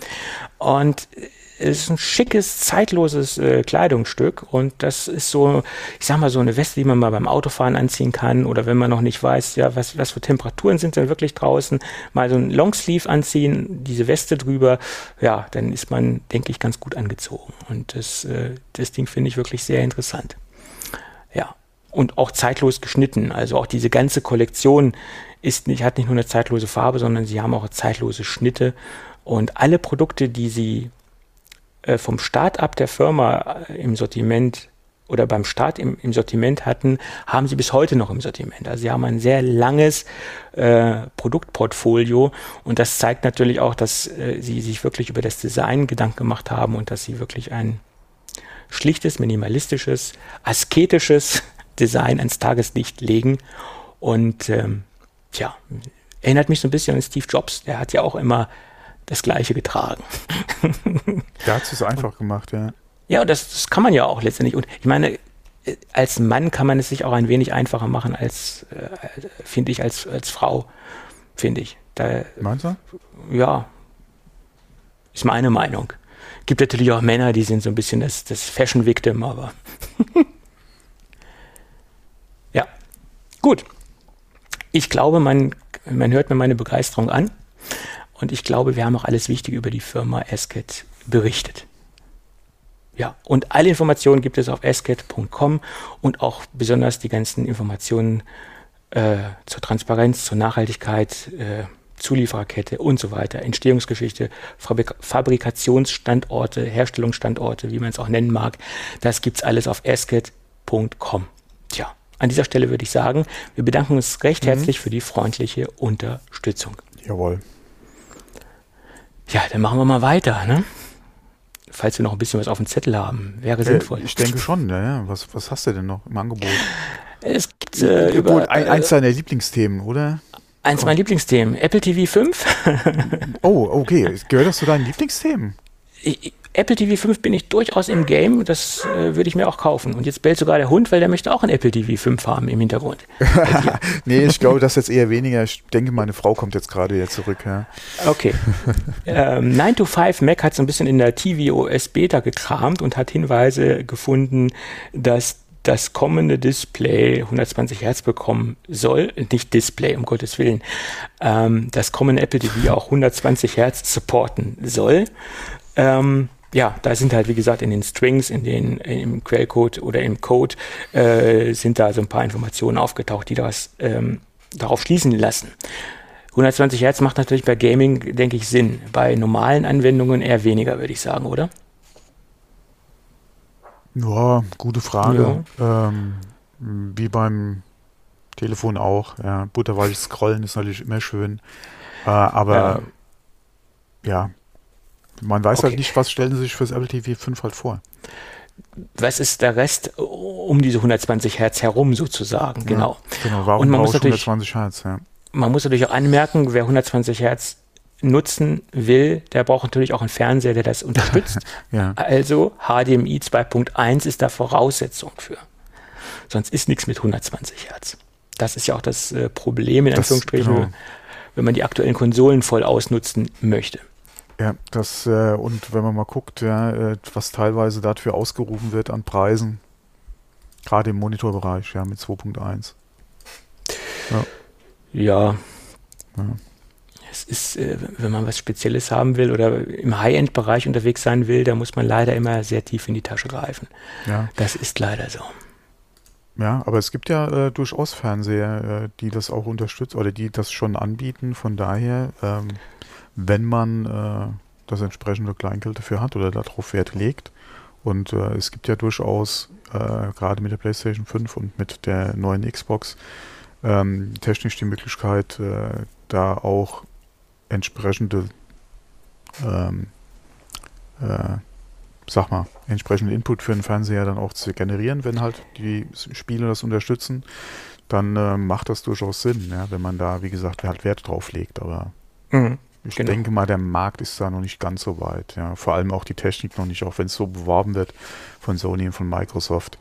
Und es ist ein schickes, zeitloses äh, Kleidungsstück und das ist so, ich sag mal, so eine Weste, die man mal beim Autofahren anziehen kann oder wenn man noch nicht weiß, ja, was, was für Temperaturen sind denn wirklich draußen, mal so ein Longsleeve anziehen, diese Weste drüber, ja, dann ist man, denke ich, ganz gut angezogen und das, äh, das Ding finde ich wirklich sehr interessant. Ja, und auch zeitlos geschnitten, also auch diese ganze Kollektion ist nicht, hat nicht nur eine zeitlose Farbe, sondern sie haben auch zeitlose Schnitte und alle Produkte, die sie äh, vom Start-up der Firma äh, im Sortiment oder beim Start im, im, Sortiment hatten, haben sie bis heute noch im Sortiment. Also sie haben ein sehr langes äh, Produktportfolio und das zeigt natürlich auch, dass äh, sie sich wirklich über das Design Gedanken gemacht haben und dass sie wirklich ein schlichtes, minimalistisches, asketisches *laughs* Design ans Tageslicht legen. Und ähm, tja, erinnert mich so ein bisschen an Steve Jobs. Der hat ja auch immer das Gleiche getragen. *laughs* Der hat es einfach gemacht, ja. Ja, das, das kann man ja auch letztendlich. Und ich meine, als Mann kann man es sich auch ein wenig einfacher machen als, äh, finde ich, als, als Frau, finde ich. Da, Meinst du? Ja, ist meine Meinung. Gibt natürlich auch Männer, die sind so ein bisschen das, das Fashion-Victim, aber *laughs* ja, gut. Ich glaube, man, man hört mir meine Begeisterung an. Und ich glaube, wir haben auch alles Wichtige über die Firma Esket berichtet. Ja, und alle Informationen gibt es auf esket.com und auch besonders die ganzen Informationen äh, zur Transparenz, zur Nachhaltigkeit, äh, Zuliefererkette und so weiter, Entstehungsgeschichte, Fabrik Fabrikationsstandorte, Herstellungsstandorte, wie man es auch nennen mag. Das gibt's alles auf asket.com. Tja, an dieser Stelle würde ich sagen, wir bedanken uns recht mhm. herzlich für die freundliche Unterstützung. Jawohl. Ja, dann machen wir mal weiter, ne? Falls wir noch ein bisschen was auf dem Zettel haben, wäre äh, sinnvoll. Ich denke schon, ja, ja. Was, was hast du denn noch im Angebot? Es gibt äh, über, ein, eins deiner Lieblingsthemen, oder? Eins meiner Lieblingsthemen, Apple TV 5. oh, okay. Gehört das zu deinen Lieblingsthemen? Apple TV 5 bin ich durchaus im Game, das äh, würde ich mir auch kaufen. Und jetzt bellt sogar der Hund, weil der möchte auch ein Apple TV 5 haben im Hintergrund. *laughs* nee, ich glaube, das jetzt eher weniger. Ich denke, meine Frau kommt jetzt gerade wieder zurück. Ja. Okay. *laughs* ähm, 9 to 5 Mac hat so ein bisschen in der tvOS Beta gekramt und hat Hinweise gefunden, dass das kommende Display 120 Hertz bekommen soll, nicht Display, um Gottes Willen, ähm, das kommende Apple TV auch 120 Hertz supporten soll. Ähm, ja, da sind halt, wie gesagt, in den Strings, in den, im Quellcode oder im Code äh, sind da so ein paar Informationen aufgetaucht, die das ähm, darauf schließen lassen. 120 Hertz macht natürlich bei Gaming, denke ich, Sinn. Bei normalen Anwendungen eher weniger, würde ich sagen, oder? Ja, gute Frage. Ja. Ähm, wie beim Telefon auch. Ja, butterweich scrollen ist natürlich immer schön. Äh, aber ja. ja. Man weiß halt okay. halt nicht, was stellen sie sich fürs Apple TV 5 halt vor. Was ist der Rest um diese 120 Hertz herum sozusagen? Genau. Ja, genau, warum Und man muss 120 Hertz? Ja. Man muss natürlich auch anmerken, wer 120 Hertz nutzen will, der braucht natürlich auch einen Fernseher, der das unterstützt. *laughs* ja. Also HDMI 2.1 ist da Voraussetzung für. Sonst ist nichts mit 120 Hertz. Das ist ja auch das äh, Problem in das, Anführungsstrichen, genau. wenn man die aktuellen Konsolen voll ausnutzen möchte. Ja, das äh, und wenn man mal guckt, ja, äh, was teilweise dafür ausgerufen wird an Preisen, gerade im Monitorbereich, ja, mit 2.1. Ja. ja. ja es ist, äh, wenn man was Spezielles haben will oder im High-End-Bereich unterwegs sein will, da muss man leider immer sehr tief in die Tasche greifen. Ja. Das ist leider so. Ja, aber es gibt ja äh, durchaus Fernseher, äh, die das auch unterstützen oder die das schon anbieten. Von daher, ähm, wenn man äh, das entsprechende Kleingeld dafür hat oder darauf Wert legt. Und äh, es gibt ja durchaus, äh, gerade mit der PlayStation 5 und mit der neuen Xbox, ähm, technisch die Möglichkeit, da auch entsprechende, ähm, äh, sag mal, entsprechende Input für den Fernseher dann auch zu generieren, wenn halt die Spiele das unterstützen, dann äh, macht das durchaus Sinn, ja, wenn man da, wie gesagt, halt Wert drauf legt. Aber mhm, ich genau. denke mal, der Markt ist da noch nicht ganz so weit. Ja. Vor allem auch die Technik noch nicht, auch wenn es so beworben wird von Sony und von Microsoft.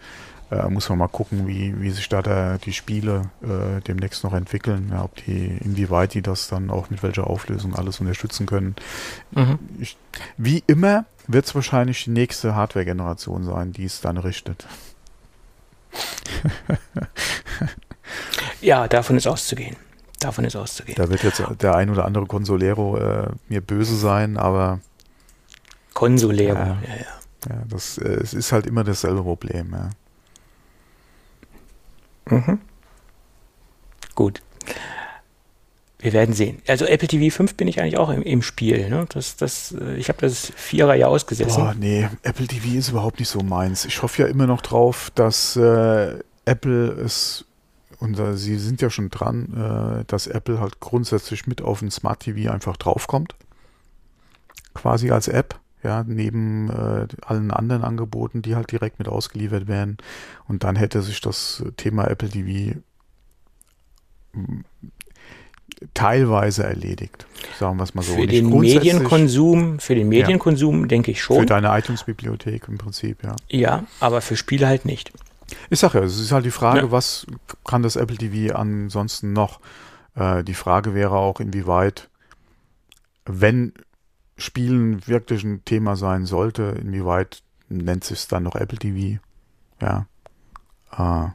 Äh, muss man mal gucken, wie, wie sich da der, die Spiele äh, demnächst noch entwickeln, ja, ob die, inwieweit die das dann auch mit welcher Auflösung alles unterstützen können. Mhm. Ich, wie immer wird es wahrscheinlich die nächste Hardware-Generation sein, die es dann richtet. ja, davon ist auszugehen. Davon ist auszugehen. Da wird jetzt der ein oder andere Consolero äh, mir böse sein, aber. Consolero, ja, ja. ja. das, äh, es ist halt immer dasselbe Problem, ja. Mhm. Gut. Wir werden sehen. Also Apple TV 5 bin ich eigentlich auch im, im Spiel. Ne? Das, das, äh, ich habe das Vierer ja ausgesessen. Boah, nee, Apple TV ist überhaupt nicht so meins. Ich hoffe ja immer noch drauf, dass äh, Apple es, und äh, sie sind ja schon dran, äh, dass Apple halt grundsätzlich mit auf ein Smart TV einfach draufkommt. Quasi als App ja, neben äh, allen anderen Angeboten, die halt direkt mit ausgeliefert werden. Und dann hätte sich das Thema Apple TV hm, teilweise erledigt, sagen wir es mal so. Für den Medienkonsum, für den Medienkonsum ja, denke ich schon. Für deine iTunes-Bibliothek im Prinzip, ja. Ja, aber für Spiele halt nicht. Ich sage ja, es ist halt die Frage, ja. was kann das Apple TV ansonsten noch? Äh, die Frage wäre auch, inwieweit, wenn Spielen wirklich ein Thema sein sollte, inwieweit nennt sich es dann noch Apple TV? Ja. Äh,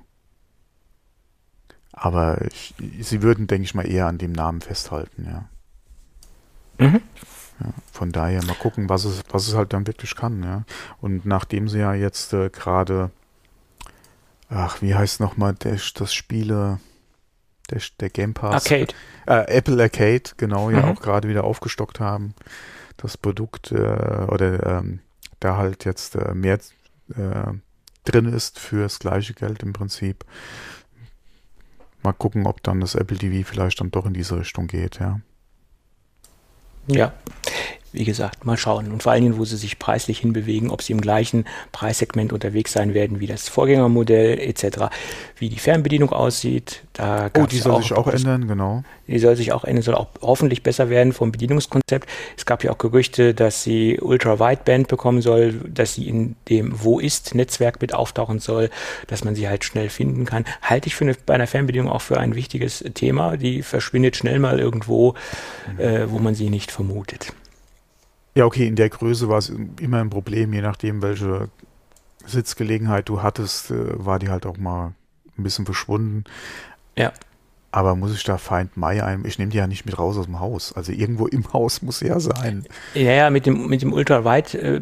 aber ich, sie würden, denke ich mal, eher an dem Namen festhalten, ja. Mhm. ja. Von daher mal gucken, was es, was es halt dann wirklich kann, ja. Und nachdem sie ja jetzt äh, gerade, ach, wie heißt nochmal das, das Spiele, der, der Game Pass. Arcade. Äh, Apple Arcade, genau, ja mhm. auch gerade wieder aufgestockt haben. Das Produkt äh, oder ähm, da halt jetzt äh, mehr äh, drin ist fürs gleiche Geld im Prinzip. Mal gucken, ob dann das Apple TV vielleicht dann doch in diese Richtung geht, ja. Ja, wie gesagt, mal schauen. Und vor allen Dingen, wo sie sich preislich hinbewegen, ob sie im gleichen Preissegment unterwegs sein werden wie das Vorgängermodell etc. Wie die Fernbedienung aussieht. Da oh, die soll auch sich auch ändern, genau. Die soll sich auch ändern, soll auch hoffentlich besser werden vom Bedienungskonzept. Es gab ja auch Gerüchte, dass sie Ultra-Wideband bekommen soll, dass sie in dem Wo ist Netzwerk mit auftauchen soll, dass man sie halt schnell finden kann. Halte ich für eine, bei einer Fernbedienung auch für ein wichtiges Thema. Die verschwindet schnell mal irgendwo, mhm. äh, wo man sie nicht vermutet. Ja, okay, in der Größe war es immer ein Problem, je nachdem, welche Sitzgelegenheit du hattest, äh, war die halt auch mal ein bisschen verschwunden. Ja. Aber muss ich da Find My ein? Ich nehme die ja nicht mit raus aus dem Haus. Also irgendwo im *laughs* Haus muss sie ja sein. Ja, ja, mit dem, mit dem Ultrawide, äh,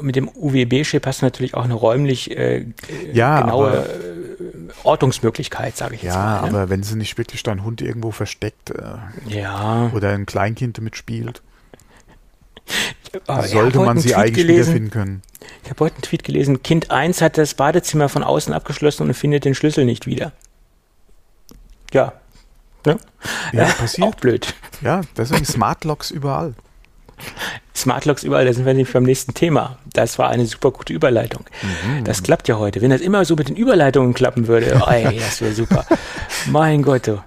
mit dem UWB-Chip hast du natürlich auch eine räumlich äh, ja, genaue aber, äh, Ortungsmöglichkeit, sage ich jetzt ja, mal. Ja, ne? aber wenn sie nicht wirklich dein Hund irgendwo versteckt äh, ja. oder ein Kleinkind mitspielt. Oh, sollte man sie eigentlich gelesen. wiederfinden können. Ich habe heute einen Tweet gelesen. Kind 1 hat das Badezimmer von außen abgeschlossen und findet den Schlüssel nicht wieder. Ja. Ne? Ja, ja passiert. Auch blöd. Ja, deswegen Smart Locks überall. Smart Locks überall, da sind wir nämlich beim nächsten Thema. Das war eine super gute Überleitung. Mhm. Das klappt ja heute. Wenn das immer so mit den Überleitungen klappen würde, ey, das wäre super. *laughs* mein Gott, du.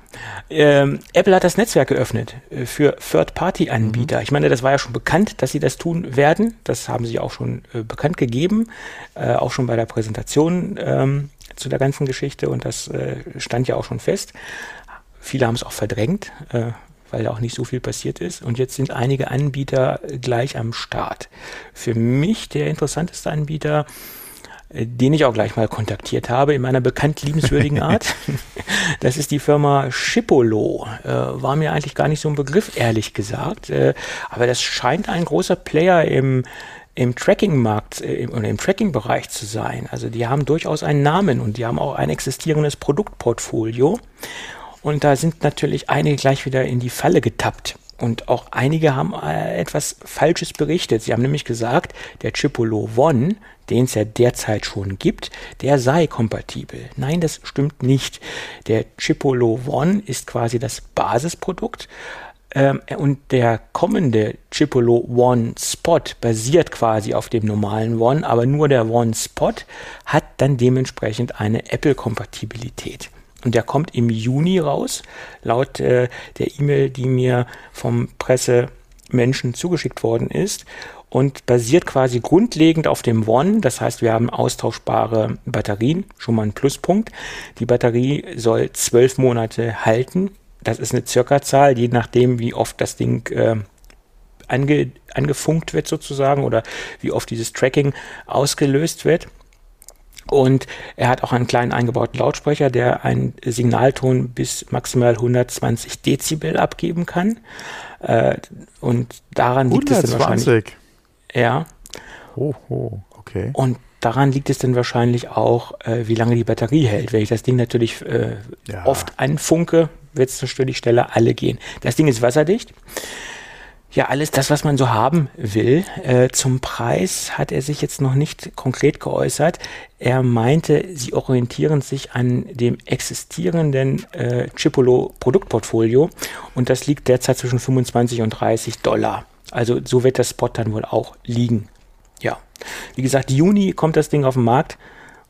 Ähm, Apple hat das Netzwerk geöffnet äh, für Third-Party-Anbieter. Mhm. Ich meine, das war ja schon bekannt, dass sie das tun werden. Das haben sie auch schon äh, bekannt gegeben, äh, auch schon bei der Präsentation ähm, zu der ganzen Geschichte und das äh, stand ja auch schon fest. Viele haben es auch verdrängt, äh, weil auch nicht so viel passiert ist. Und jetzt sind einige Anbieter gleich am Start. Für mich der interessanteste Anbieter den ich auch gleich mal kontaktiert habe in meiner bekannt liebenswürdigen *laughs* Art. Das ist die Firma Schipolo. Äh, war mir eigentlich gar nicht so ein Begriff, ehrlich gesagt. Äh, aber das scheint ein großer Player im, im Tracking-Markt äh, oder im Tracking-Bereich zu sein. Also die haben durchaus einen Namen und die haben auch ein existierendes Produktportfolio. Und da sind natürlich einige gleich wieder in die Falle getappt. Und auch einige haben äh, etwas Falsches berichtet. Sie haben nämlich gesagt, der Chipolo One, den es ja derzeit schon gibt, der sei kompatibel. Nein, das stimmt nicht. Der Chipolo One ist quasi das Basisprodukt. Ähm, und der kommende Chipolo One Spot basiert quasi auf dem normalen One, aber nur der One Spot hat dann dementsprechend eine Apple-Kompatibilität. Und der kommt im Juni raus, laut äh, der E-Mail, die mir vom Pressemenschen zugeschickt worden ist und basiert quasi grundlegend auf dem One. Das heißt, wir haben austauschbare Batterien, schon mal ein Pluspunkt. Die Batterie soll zwölf Monate halten. Das ist eine Circa-Zahl, je nachdem, wie oft das Ding äh, ange, angefunkt wird sozusagen oder wie oft dieses Tracking ausgelöst wird. Und er hat auch einen kleinen eingebauten Lautsprecher, der einen Signalton bis maximal 120 Dezibel abgeben kann. Äh, und daran liegt 120. es dann wahrscheinlich. Ja. Oh, oh, okay. Und daran liegt es dann wahrscheinlich auch, äh, wie lange die Batterie hält. Wenn ich das Ding natürlich äh, ja. oft anfunke, wird es natürlich schneller alle gehen. Das Ding ist wasserdicht. Ja, alles das, was man so haben will. Äh, zum Preis hat er sich jetzt noch nicht konkret geäußert. Er meinte, sie orientieren sich an dem existierenden äh, Chipolo Produktportfolio und das liegt derzeit zwischen 25 und 30 Dollar. Also so wird der Spot dann wohl auch liegen. Ja, wie gesagt, Juni kommt das Ding auf den Markt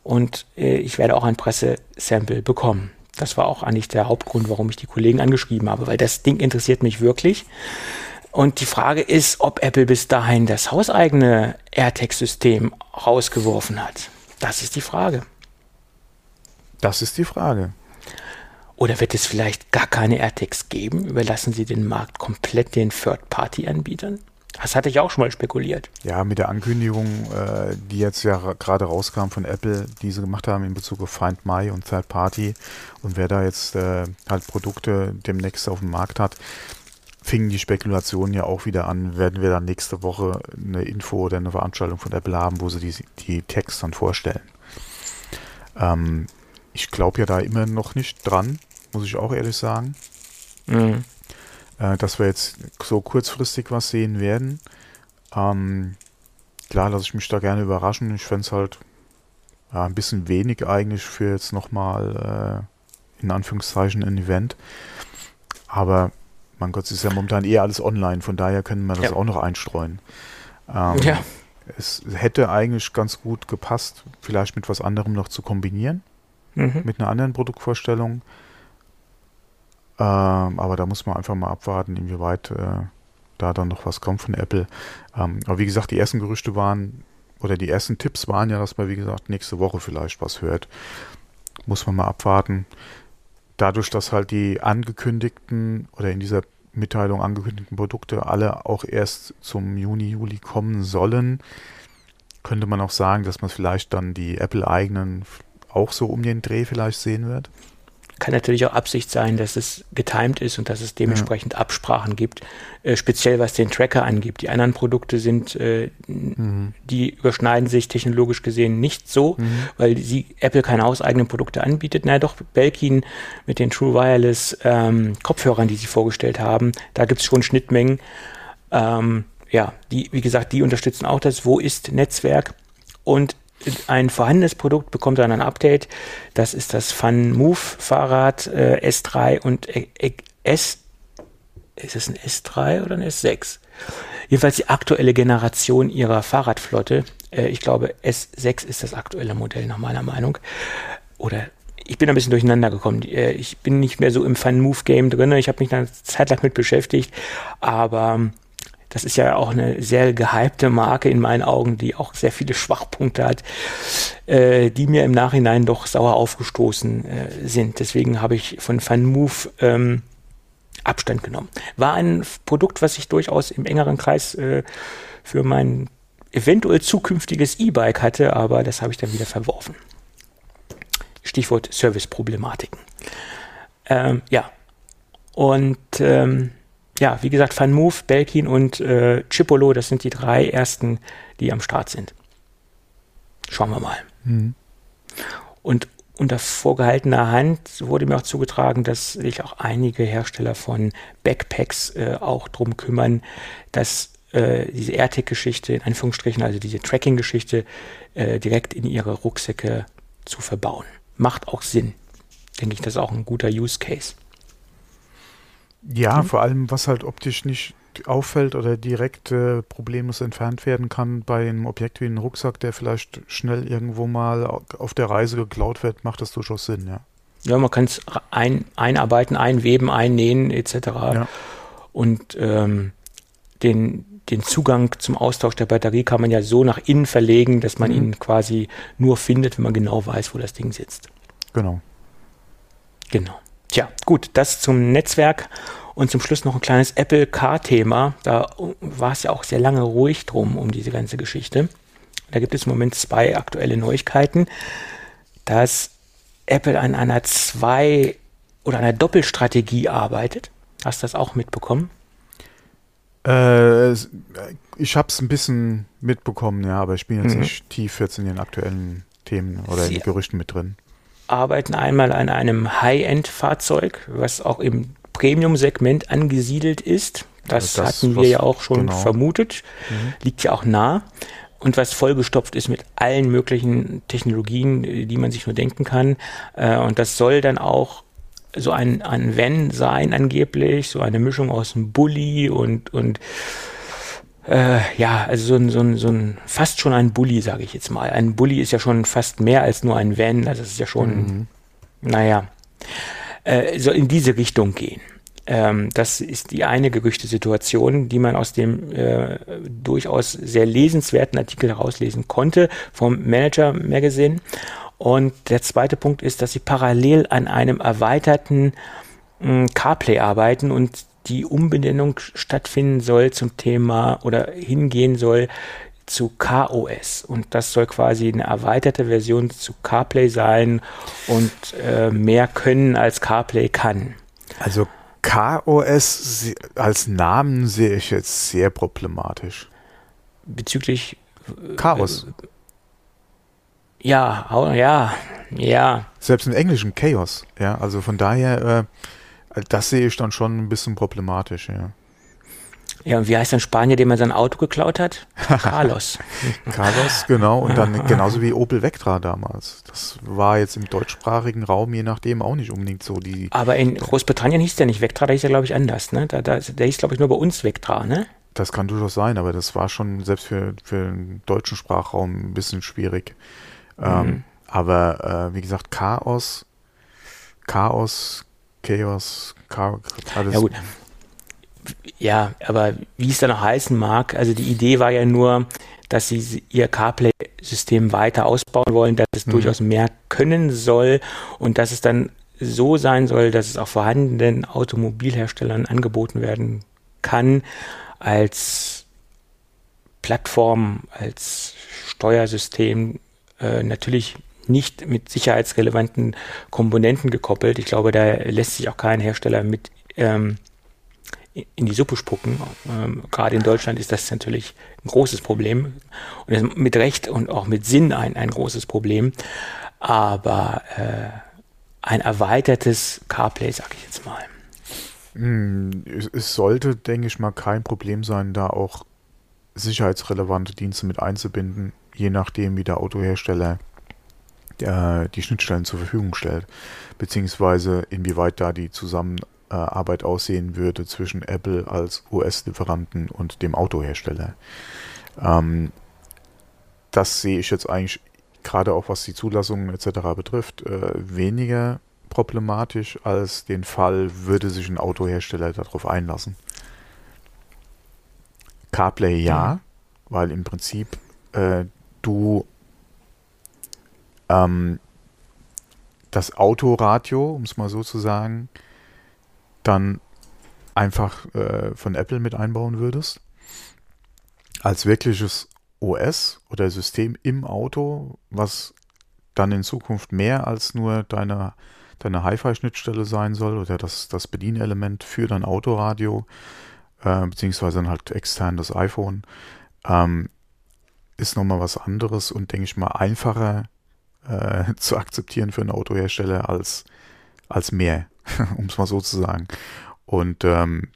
und äh, ich werde auch ein Pressesample bekommen. Das war auch eigentlich der Hauptgrund, warum ich die Kollegen angeschrieben habe, weil das Ding interessiert mich wirklich. Und die Frage ist, ob Apple bis dahin das hauseigene AirTag-System rausgeworfen hat. Das ist die Frage. Das ist die Frage. Oder wird es vielleicht gar keine AirTags geben? Überlassen Sie den Markt komplett den Third-Party-Anbietern? Das hatte ich auch schon mal spekuliert. Ja, mit der Ankündigung, äh, die jetzt ja gerade rauskam von Apple, die sie gemacht haben in Bezug auf Find My und Third Party und wer da jetzt äh, halt Produkte demnächst auf dem Markt hat, fingen die Spekulationen ja auch wieder an, werden wir dann nächste Woche eine Info oder eine Veranstaltung von Apple haben, wo sie die, die Tags dann vorstellen. Ähm, ich glaube ja da immer noch nicht dran, muss ich auch ehrlich sagen. Mhm. Äh, dass wir jetzt so kurzfristig was sehen werden. Ähm, klar, lasse ich mich da gerne überraschen. Ich fände es halt ja, ein bisschen wenig eigentlich für jetzt nochmal äh, in Anführungszeichen ein Event. Aber mein Gott, es ist ja momentan eher alles online, von daher können wir das ja. auch noch einstreuen. Ähm, ja. Es hätte eigentlich ganz gut gepasst, vielleicht mit was anderem noch zu kombinieren, mhm. mit einer anderen Produktvorstellung. Ähm, aber da muss man einfach mal abwarten, inwieweit äh, da dann noch was kommt von Apple. Ähm, aber wie gesagt, die ersten Gerüchte waren, oder die ersten Tipps waren ja, dass man, wie gesagt, nächste Woche vielleicht was hört. Muss man mal abwarten. Dadurch, dass halt die angekündigten oder in dieser Mitteilung angekündigten Produkte alle auch erst zum Juni, Juli kommen sollen, könnte man auch sagen, dass man vielleicht dann die Apple-eigenen auch so um den Dreh vielleicht sehen wird. Kann natürlich auch Absicht sein, dass es getimed ist und dass es dementsprechend ja. Absprachen gibt, äh, speziell was den Tracker angibt. Die anderen Produkte sind, äh, mhm. die überschneiden sich technologisch gesehen nicht so, mhm. weil sie Apple keine hauseigenen Produkte anbietet. Na doch, Belkin mit den True Wireless ähm, Kopfhörern, die sie vorgestellt haben, da gibt es schon Schnittmengen. Ähm, ja, die, wie gesagt, die unterstützen auch das Wo ist Netzwerk und ein vorhandenes Produkt bekommt dann ein Update. Das ist das Fun Move Fahrrad äh, S3 und äh, äh S. Ist es ein S3 oder ein S6? Jedenfalls die aktuelle Generation ihrer Fahrradflotte. Äh, ich glaube, S6 ist das aktuelle Modell nach meiner Meinung. Oder ich bin ein bisschen durcheinander gekommen. Äh, ich bin nicht mehr so im Fun Move Game drin. Ich habe mich da eine Zeit lang mit beschäftigt. Aber das ist ja auch eine sehr gehypte Marke in meinen Augen, die auch sehr viele Schwachpunkte hat, äh, die mir im Nachhinein doch sauer aufgestoßen äh, sind. Deswegen habe ich von FunMove ähm, Abstand genommen. War ein Produkt, was ich durchaus im engeren Kreis äh, für mein eventuell zukünftiges E-Bike hatte, aber das habe ich dann wieder verworfen. Stichwort Service-Problematiken. Ähm, ja. Und ähm, ja, wie gesagt, Van Move, Belkin und äh, Chipolo, das sind die drei ersten, die am Start sind. Schauen wir mal. Mhm. Und unter vorgehaltener Hand wurde mir auch zugetragen, dass sich auch einige Hersteller von Backpacks äh, auch darum kümmern, dass äh, diese AirTag-Geschichte, in Anführungsstrichen, also diese Tracking-Geschichte, äh, direkt in ihre Rucksäcke zu verbauen. Macht auch Sinn. Denke ich, das ist auch ein guter Use Case. Ja, mhm. vor allem, was halt optisch nicht auffällt oder direkt äh, problemlos entfernt werden kann bei einem Objekt wie einem Rucksack, der vielleicht schnell irgendwo mal auf der Reise geklaut wird, macht das durchaus Sinn, ja. Ja, man kann es ein, einarbeiten, einweben, einnähen etc. Ja. Und ähm, den, den Zugang zum Austausch der Batterie kann man ja so nach innen verlegen, dass man mhm. ihn quasi nur findet, wenn man genau weiß, wo das Ding sitzt. Genau. Genau. Tja, gut, das zum Netzwerk und zum Schluss noch ein kleines Apple Car-Thema. Da war es ja auch sehr lange ruhig drum um diese ganze Geschichte. Da gibt es im Moment zwei aktuelle Neuigkeiten, dass Apple an einer zwei oder einer Doppelstrategie arbeitet. Hast du das auch mitbekommen? Äh, ich habe es ein bisschen mitbekommen, ja, aber ich bin jetzt mhm. nicht tief jetzt in den aktuellen Themen oder Sie in den Gerüchten mit drin arbeiten einmal an einem High-End-Fahrzeug, was auch im Premium-Segment angesiedelt ist. Das, das hatten wir ja auch schon genau. vermutet. Mhm. Liegt ja auch nah. Und was vollgestopft ist mit allen möglichen Technologien, die man sich nur denken kann. Äh, und das soll dann auch so ein, ein Van sein angeblich, so eine Mischung aus einem Bulli und, und äh, ja, also so ein, so, ein, so ein, fast schon ein Bully, sage ich jetzt mal. Ein Bully ist ja schon fast mehr als nur ein Van, also es ist ja schon, mhm. naja, äh, so in diese Richtung gehen. Ähm, das ist die eine Gerüchtesituation, die man aus dem äh, durchaus sehr lesenswerten Artikel herauslesen konnte vom Manager Magazine. Und der zweite Punkt ist, dass sie parallel an einem erweiterten mh, CarPlay arbeiten und die Umbenennung stattfinden soll zum Thema oder hingehen soll zu KOS. Und das soll quasi eine erweiterte Version zu CarPlay sein und äh, mehr können als CarPlay kann. Also KOS als Namen sehe ich jetzt sehr problematisch. Bezüglich Chaos. Ja, ja, ja. Selbst im Englischen Chaos, ja. Also von daher, äh, das sehe ich dann schon ein bisschen problematisch, ja. Ja, und wie heißt dann Spanier, dem man sein Auto geklaut hat? *laughs* Carlos. Carlos, genau. Und dann genauso wie Opel Vectra damals. Das war jetzt im deutschsprachigen Raum je nachdem auch nicht unbedingt so die. Aber in Großbritannien hieß der nicht Vectra, der hieß ja, glaube ich, anders, ne? Da, da, der hieß, glaube ich, nur bei uns Vectra, ne? Das kann durchaus sein, aber das war schon selbst für, für den deutschen Sprachraum ein bisschen schwierig. Ähm, mhm. Ähm, aber äh, wie gesagt, Chaos, Chaos, Chaos, Chaos, alles. Ja, gut ja, aber wie es dann auch heißen mag, also die Idee war ja nur, dass sie ihr CarPlay-System weiter ausbauen wollen, dass es mhm. durchaus mehr können soll und dass es dann so sein soll, dass es auch vorhandenen Automobilherstellern angeboten werden kann als Plattform, als Steuersystem, äh, natürlich nicht mit sicherheitsrelevanten Komponenten gekoppelt. Ich glaube, da lässt sich auch kein Hersteller mit ähm, in die Suppe spucken. Ähm, gerade in Deutschland ist das natürlich ein großes Problem und mit Recht und auch mit Sinn ein, ein großes Problem. Aber äh, ein erweitertes CarPlay, sag ich jetzt mal. Hm, es sollte, denke ich mal, kein Problem sein, da auch sicherheitsrelevante Dienste mit einzubinden, je nachdem, wie der Autohersteller äh, die Schnittstellen zur Verfügung stellt, beziehungsweise inwieweit da die zusammen äh, Arbeit aussehen würde zwischen Apple als US-Lieferanten und dem Autohersteller. Ähm, das sehe ich jetzt eigentlich gerade auch was die Zulassungen etc. betrifft, äh, weniger problematisch als den Fall, würde sich ein Autohersteller darauf einlassen. CarPlay ja, mhm. weil im Prinzip äh, du ähm, das Autoradio, um es mal so zu sagen, dann einfach äh, von Apple mit einbauen würdest, als wirkliches OS oder System im Auto, was dann in Zukunft mehr als nur deine, deine Hi-Fi-Schnittstelle sein soll oder das, das Bedienelement für dein Autoradio, äh, beziehungsweise dann halt extern das iPhone, ähm, ist nochmal was anderes und denke ich mal einfacher äh, *laughs* zu akzeptieren für einen Autohersteller als, als mehr. *laughs* um es mal so zu sagen. Und ähm,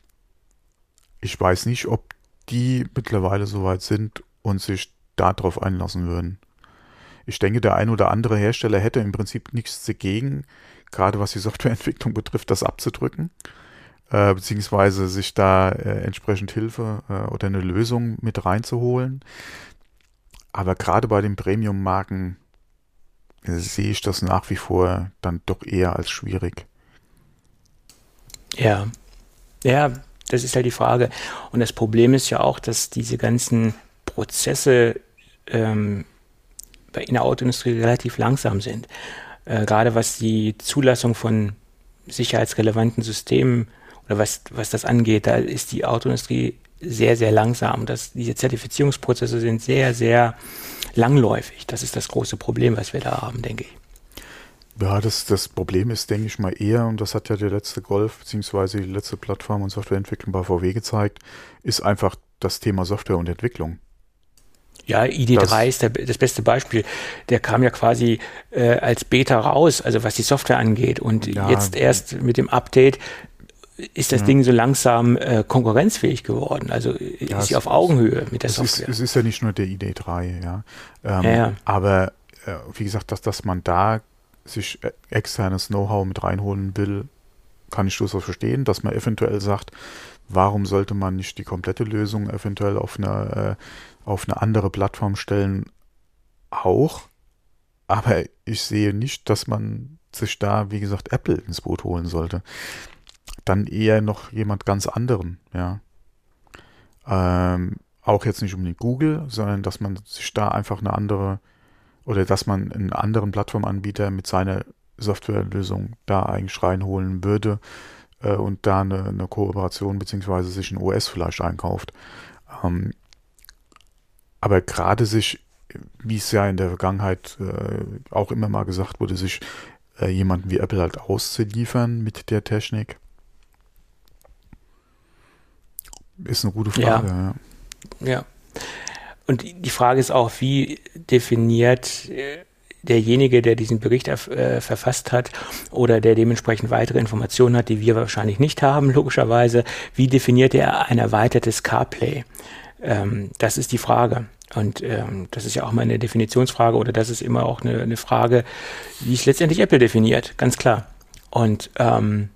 ich weiß nicht, ob die mittlerweile so weit sind und sich darauf einlassen würden. Ich denke, der ein oder andere Hersteller hätte im Prinzip nichts dagegen, gerade was die Softwareentwicklung betrifft, das abzudrücken, äh, beziehungsweise sich da äh, entsprechend Hilfe äh, oder eine Lösung mit reinzuholen. Aber gerade bei den Premium-Marken sehe ich das nach wie vor dann doch eher als schwierig. Ja, ja, das ist halt die Frage. Und das Problem ist ja auch, dass diese ganzen Prozesse ähm, in der Autoindustrie relativ langsam sind. Äh, gerade was die Zulassung von sicherheitsrelevanten Systemen oder was, was das angeht, da ist die Autoindustrie sehr, sehr langsam. Das, diese Zertifizierungsprozesse sind sehr, sehr langläufig. Das ist das große Problem, was wir da haben, denke ich. Ja, das, das Problem ist, denke ich mal, eher, und das hat ja der letzte Golf beziehungsweise die letzte Plattform und Softwareentwicklung bei VW gezeigt, ist einfach das Thema Software und Entwicklung. Ja, ID3 das, ist der, das beste Beispiel. Der kam ja quasi äh, als Beta raus, also was die Software angeht. Und ja, jetzt erst mit dem Update ist das ja. Ding so langsam äh, konkurrenzfähig geworden. Also ja, ist sie auf Augenhöhe mit der es Software. Ist, es ist ja nicht nur der ID3, ja. Ähm, ja aber äh, wie gesagt, dass, dass man da sich e-, externes Know-how mit reinholen will, kann ich durchaus verstehen, dass man eventuell sagt, warum sollte man nicht die komplette Lösung eventuell auf eine, äh, auf eine andere Plattform stellen, auch. Aber ich sehe nicht, dass man sich da, wie gesagt, Apple ins Boot holen sollte. Dann eher noch jemand ganz anderen, ja. Ähm, auch jetzt nicht unbedingt Google, sondern dass man sich da einfach eine andere oder dass man einen anderen Plattformanbieter mit seiner Softwarelösung da eigentlich reinholen würde äh, und da eine, eine Kooperation beziehungsweise sich ein OS vielleicht einkauft. Ähm, aber gerade sich, wie es ja in der Vergangenheit äh, auch immer mal gesagt wurde, sich äh, jemanden wie Apple halt auszuliefern mit der Technik, ist eine gute Frage. Ja. ja. ja. Und die Frage ist auch, wie definiert äh, derjenige, der diesen Bericht äh, verfasst hat oder der dementsprechend weitere Informationen hat, die wir wahrscheinlich nicht haben, logischerweise, wie definiert er ein erweitertes CarPlay? Ähm, das ist die Frage. Und ähm, das ist ja auch mal eine Definitionsfrage oder das ist immer auch eine, eine Frage, wie es letztendlich Apple definiert, ganz klar. Und ähm,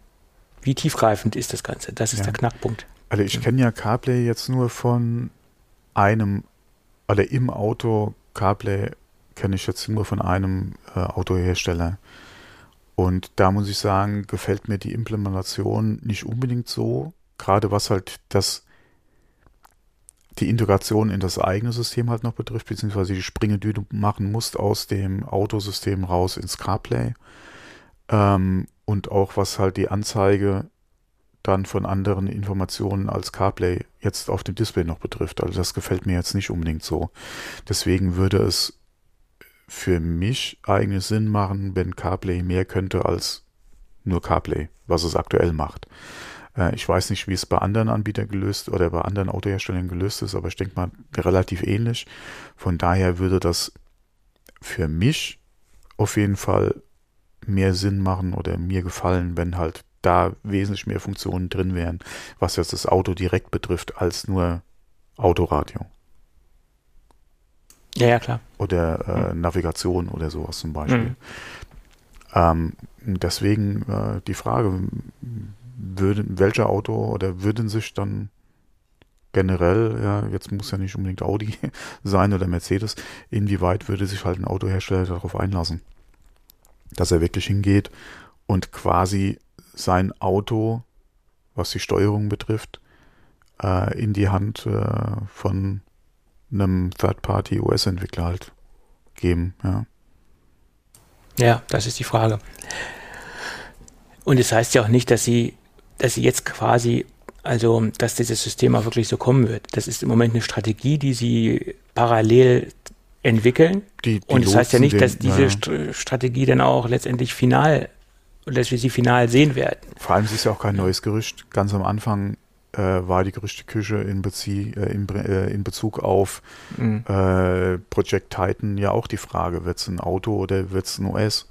wie tiefgreifend ist das Ganze? Das ist ja. der Knackpunkt. Also ich kenne ja CarPlay jetzt nur von einem, oder im Auto CarPlay kenne ich jetzt nur von einem äh, Autohersteller. Und da muss ich sagen, gefällt mir die Implementation nicht unbedingt so, gerade was halt das die Integration in das eigene System halt noch betrifft, beziehungsweise die Springe, die du machen musst aus dem Autosystem raus ins CarPlay. Ähm, und auch was halt die Anzeige dann von anderen Informationen als CarPlay jetzt auf dem Display noch betrifft. Also das gefällt mir jetzt nicht unbedingt so. Deswegen würde es für mich eigentlich Sinn machen, wenn CarPlay mehr könnte als nur CarPlay, was es aktuell macht. Äh, ich weiß nicht, wie es bei anderen Anbietern gelöst oder bei anderen Autoherstellern gelöst ist, aber ich denke mal relativ ähnlich. Von daher würde das für mich auf jeden Fall mehr Sinn machen oder mir gefallen, wenn halt da wesentlich mehr Funktionen drin wären, was jetzt das Auto direkt betrifft, als nur Autoradio. Ja, ja, klar. Oder äh, mhm. Navigation oder sowas zum Beispiel. Mhm. Ähm, deswegen äh, die Frage, würde, welcher Auto oder würden sich dann generell, ja, jetzt muss ja nicht unbedingt Audi *laughs* sein oder Mercedes, inwieweit würde sich halt ein Autohersteller darauf einlassen, dass er wirklich hingeht und quasi sein Auto, was die Steuerung betrifft, äh, in die Hand äh, von einem Third-Party-US-Entwickler halt geben, ja. Ja, das ist die Frage. Und es das heißt ja auch nicht, dass sie dass sie jetzt quasi, also dass dieses System auch wirklich so kommen wird. Das ist im Moment eine Strategie, die sie parallel entwickeln. Die, die und das heißt ja nicht, dass diese ja. Strategie dann auch letztendlich final, dass wir sie final sehen werden. Vor allem es ist ja auch kein neues Gerücht. Ganz am Anfang äh, war die Gerüchteküche in, Bezie äh, in, äh, in Bezug auf mhm. Äh, Project Titan ja auch die Frage, wird es ein Auto oder wird es ein OS?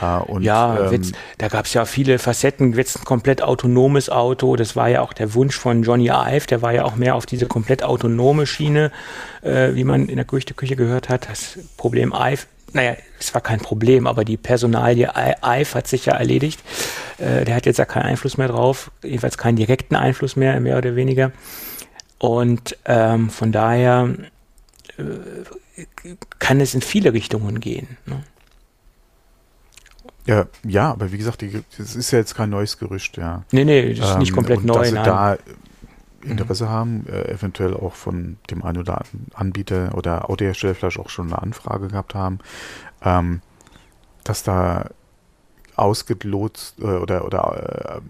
Ah, und, ja, ähm, da gab es ja viele Facetten. Jetzt ein komplett autonomes Auto, das war ja auch der Wunsch von Johnny Ive, der war ja auch mehr auf diese komplett autonome Schiene, äh, wie man in der Gerüchteküche gehört hat. Das Problem Ive, naja, es war kein Problem, aber die Personalie Ive hat sich ja erledigt. Äh, der hat jetzt ja keinen Einfluss mehr drauf, jedenfalls keinen direkten Einfluss mehr, mehr oder weniger. Und ähm, von daher äh, kann es in viele Richtungen gehen. Ne? Ja, ja, aber wie gesagt, das ist ja jetzt kein neues Gerücht, ja. Nee, nee, das ist ähm, nicht komplett neu. Dass sie da Interesse mhm. haben, äh, eventuell auch von dem einen oder anderen Anbieter oder Autohersteller vielleicht auch schon eine Anfrage gehabt haben, ähm, dass da ausgelotst äh, oder, oder äh,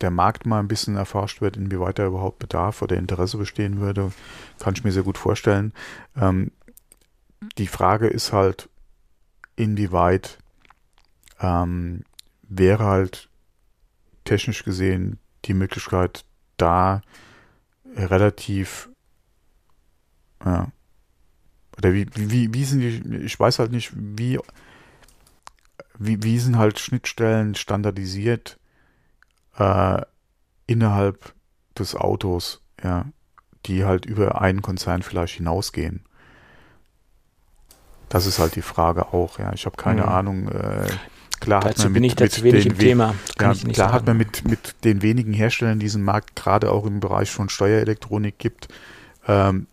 der Markt mal ein bisschen erforscht wird, inwieweit da überhaupt Bedarf oder Interesse bestehen würde, kann ich mir sehr gut vorstellen. Ähm, die Frage ist halt, inwieweit ähm, wäre halt technisch gesehen die Möglichkeit da relativ ja, oder wie, wie, wie sind die, ich weiß halt nicht, wie, wie, wie sind halt Schnittstellen standardisiert äh, innerhalb des Autos, ja, die halt über einen Konzern vielleicht hinausgehen. Das ist halt die Frage auch, ja. Ich habe keine mhm. Ahnung. Äh, Klar dazu hat man bin mit, ich dazu wenig im Thema. Ja, klar sagen. hat man mit, mit den wenigen Herstellern diesen Markt gerade auch im Bereich von Steuerelektronik gibt. Ähm,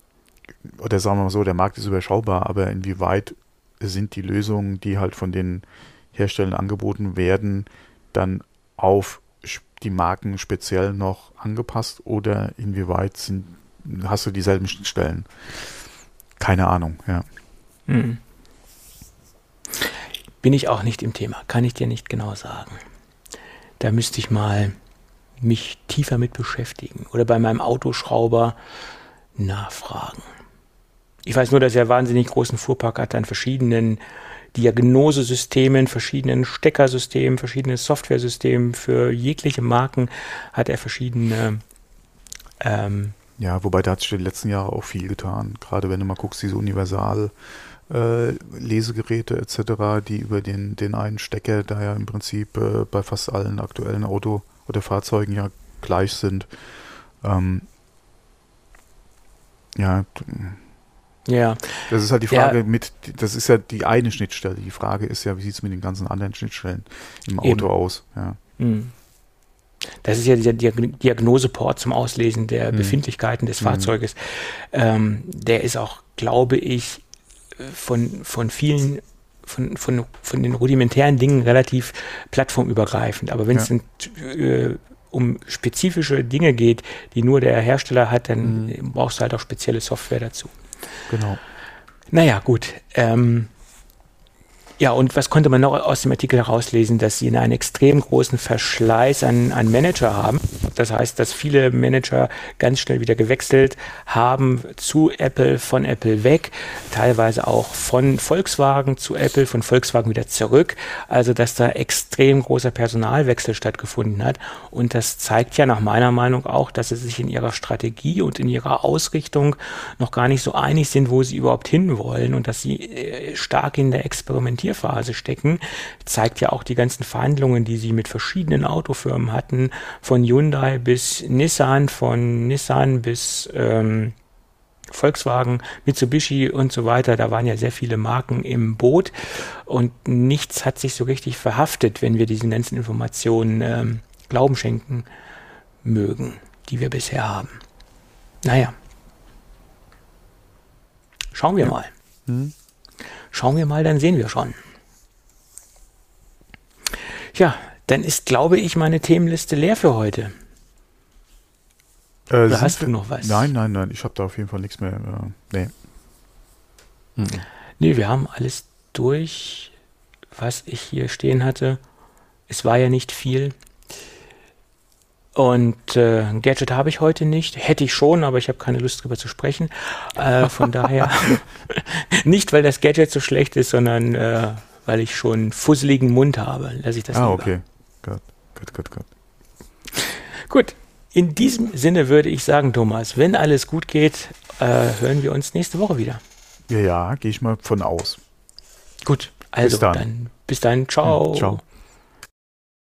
oder sagen wir mal so, der Markt ist überschaubar, aber inwieweit sind die Lösungen, die halt von den Herstellern angeboten werden, dann auf die Marken speziell noch angepasst oder inwieweit sind, hast du dieselben Schnittstellen? Keine Ahnung, ja. Mhm. Bin ich auch nicht im Thema, kann ich dir nicht genau sagen. Da müsste ich mal mich tiefer mit beschäftigen oder bei meinem Autoschrauber nachfragen. Ich weiß nur, dass er wahnsinnig großen Fuhrpark hat an verschiedenen Diagnosesystemen, verschiedenen Steckersystemen, verschiedene Softwaresystemen. Für jegliche Marken hat er verschiedene. Ähm, ja, wobei da hat sich in den letzten Jahren auch viel getan. Gerade wenn du mal guckst, diese Universal Lesegeräte etc., die über den, den einen Stecker, da ja im Prinzip äh, bei fast allen aktuellen Auto- oder Fahrzeugen ja gleich sind. Ähm, ja, ja. Das ist halt die Frage ja. mit, das ist ja die eine Schnittstelle. Die Frage ist ja, wie sieht es mit den ganzen anderen Schnittstellen im Auto Eben. aus? Ja. Mhm. Das ist ja dieser Diagnoseport zum Auslesen der mhm. Befindlichkeiten des mhm. Fahrzeuges. Ähm, der ist auch, glaube ich, von, von vielen von, von, von den rudimentären Dingen relativ plattformübergreifend. Aber wenn es ja. äh, um spezifische Dinge geht, die nur der Hersteller hat, dann mhm. brauchst du halt auch spezielle Software dazu. Genau. Naja, gut. Ähm, ja, und was konnte man noch aus dem Artikel herauslesen, dass sie einen extrem großen Verschleiß an, an Manager haben. Das heißt, dass viele Manager ganz schnell wieder gewechselt haben zu Apple, von Apple weg, teilweise auch von Volkswagen zu Apple, von Volkswagen wieder zurück. Also, dass da extrem großer Personalwechsel stattgefunden hat. Und das zeigt ja nach meiner Meinung auch, dass sie sich in ihrer Strategie und in ihrer Ausrichtung noch gar nicht so einig sind, wo sie überhaupt hinwollen und dass sie äh, stark in der Experimentierung Experimentierphase stecken, zeigt ja auch die ganzen Verhandlungen, die sie mit verschiedenen Autofirmen hatten, von Hyundai bis Nissan, von Nissan bis ähm, Volkswagen, Mitsubishi und so weiter. Da waren ja sehr viele Marken im Boot und nichts hat sich so richtig verhaftet, wenn wir diesen ganzen Informationen ähm, Glauben schenken mögen, die wir bisher haben. Naja. Schauen wir ja. mal. Mhm. Schauen wir mal, dann sehen wir schon. Ja, dann ist, glaube ich, meine Themenliste leer für heute. Äh, Oder hast du noch was? Nein, nein, nein, ich habe da auf jeden Fall nichts mehr. Äh, nee. Mhm. Nee, wir haben alles durch, was ich hier stehen hatte. Es war ja nicht viel. Und äh, ein Gadget habe ich heute nicht. Hätte ich schon, aber ich habe keine Lust drüber zu sprechen. Äh, von *laughs* daher *laughs* nicht, weil das Gadget so schlecht ist, sondern äh, weil ich schon fusseligen Mund habe. Lass ich das Ah, lieber. okay. Gut, gut, gut, gut. Gut. In diesem Sinne würde ich sagen, Thomas, wenn alles gut geht, äh, hören wir uns nächste Woche wieder. Ja, ja, gehe ich mal von aus. Gut, also bis dann, dann bis dann ciao. Ja, ciao.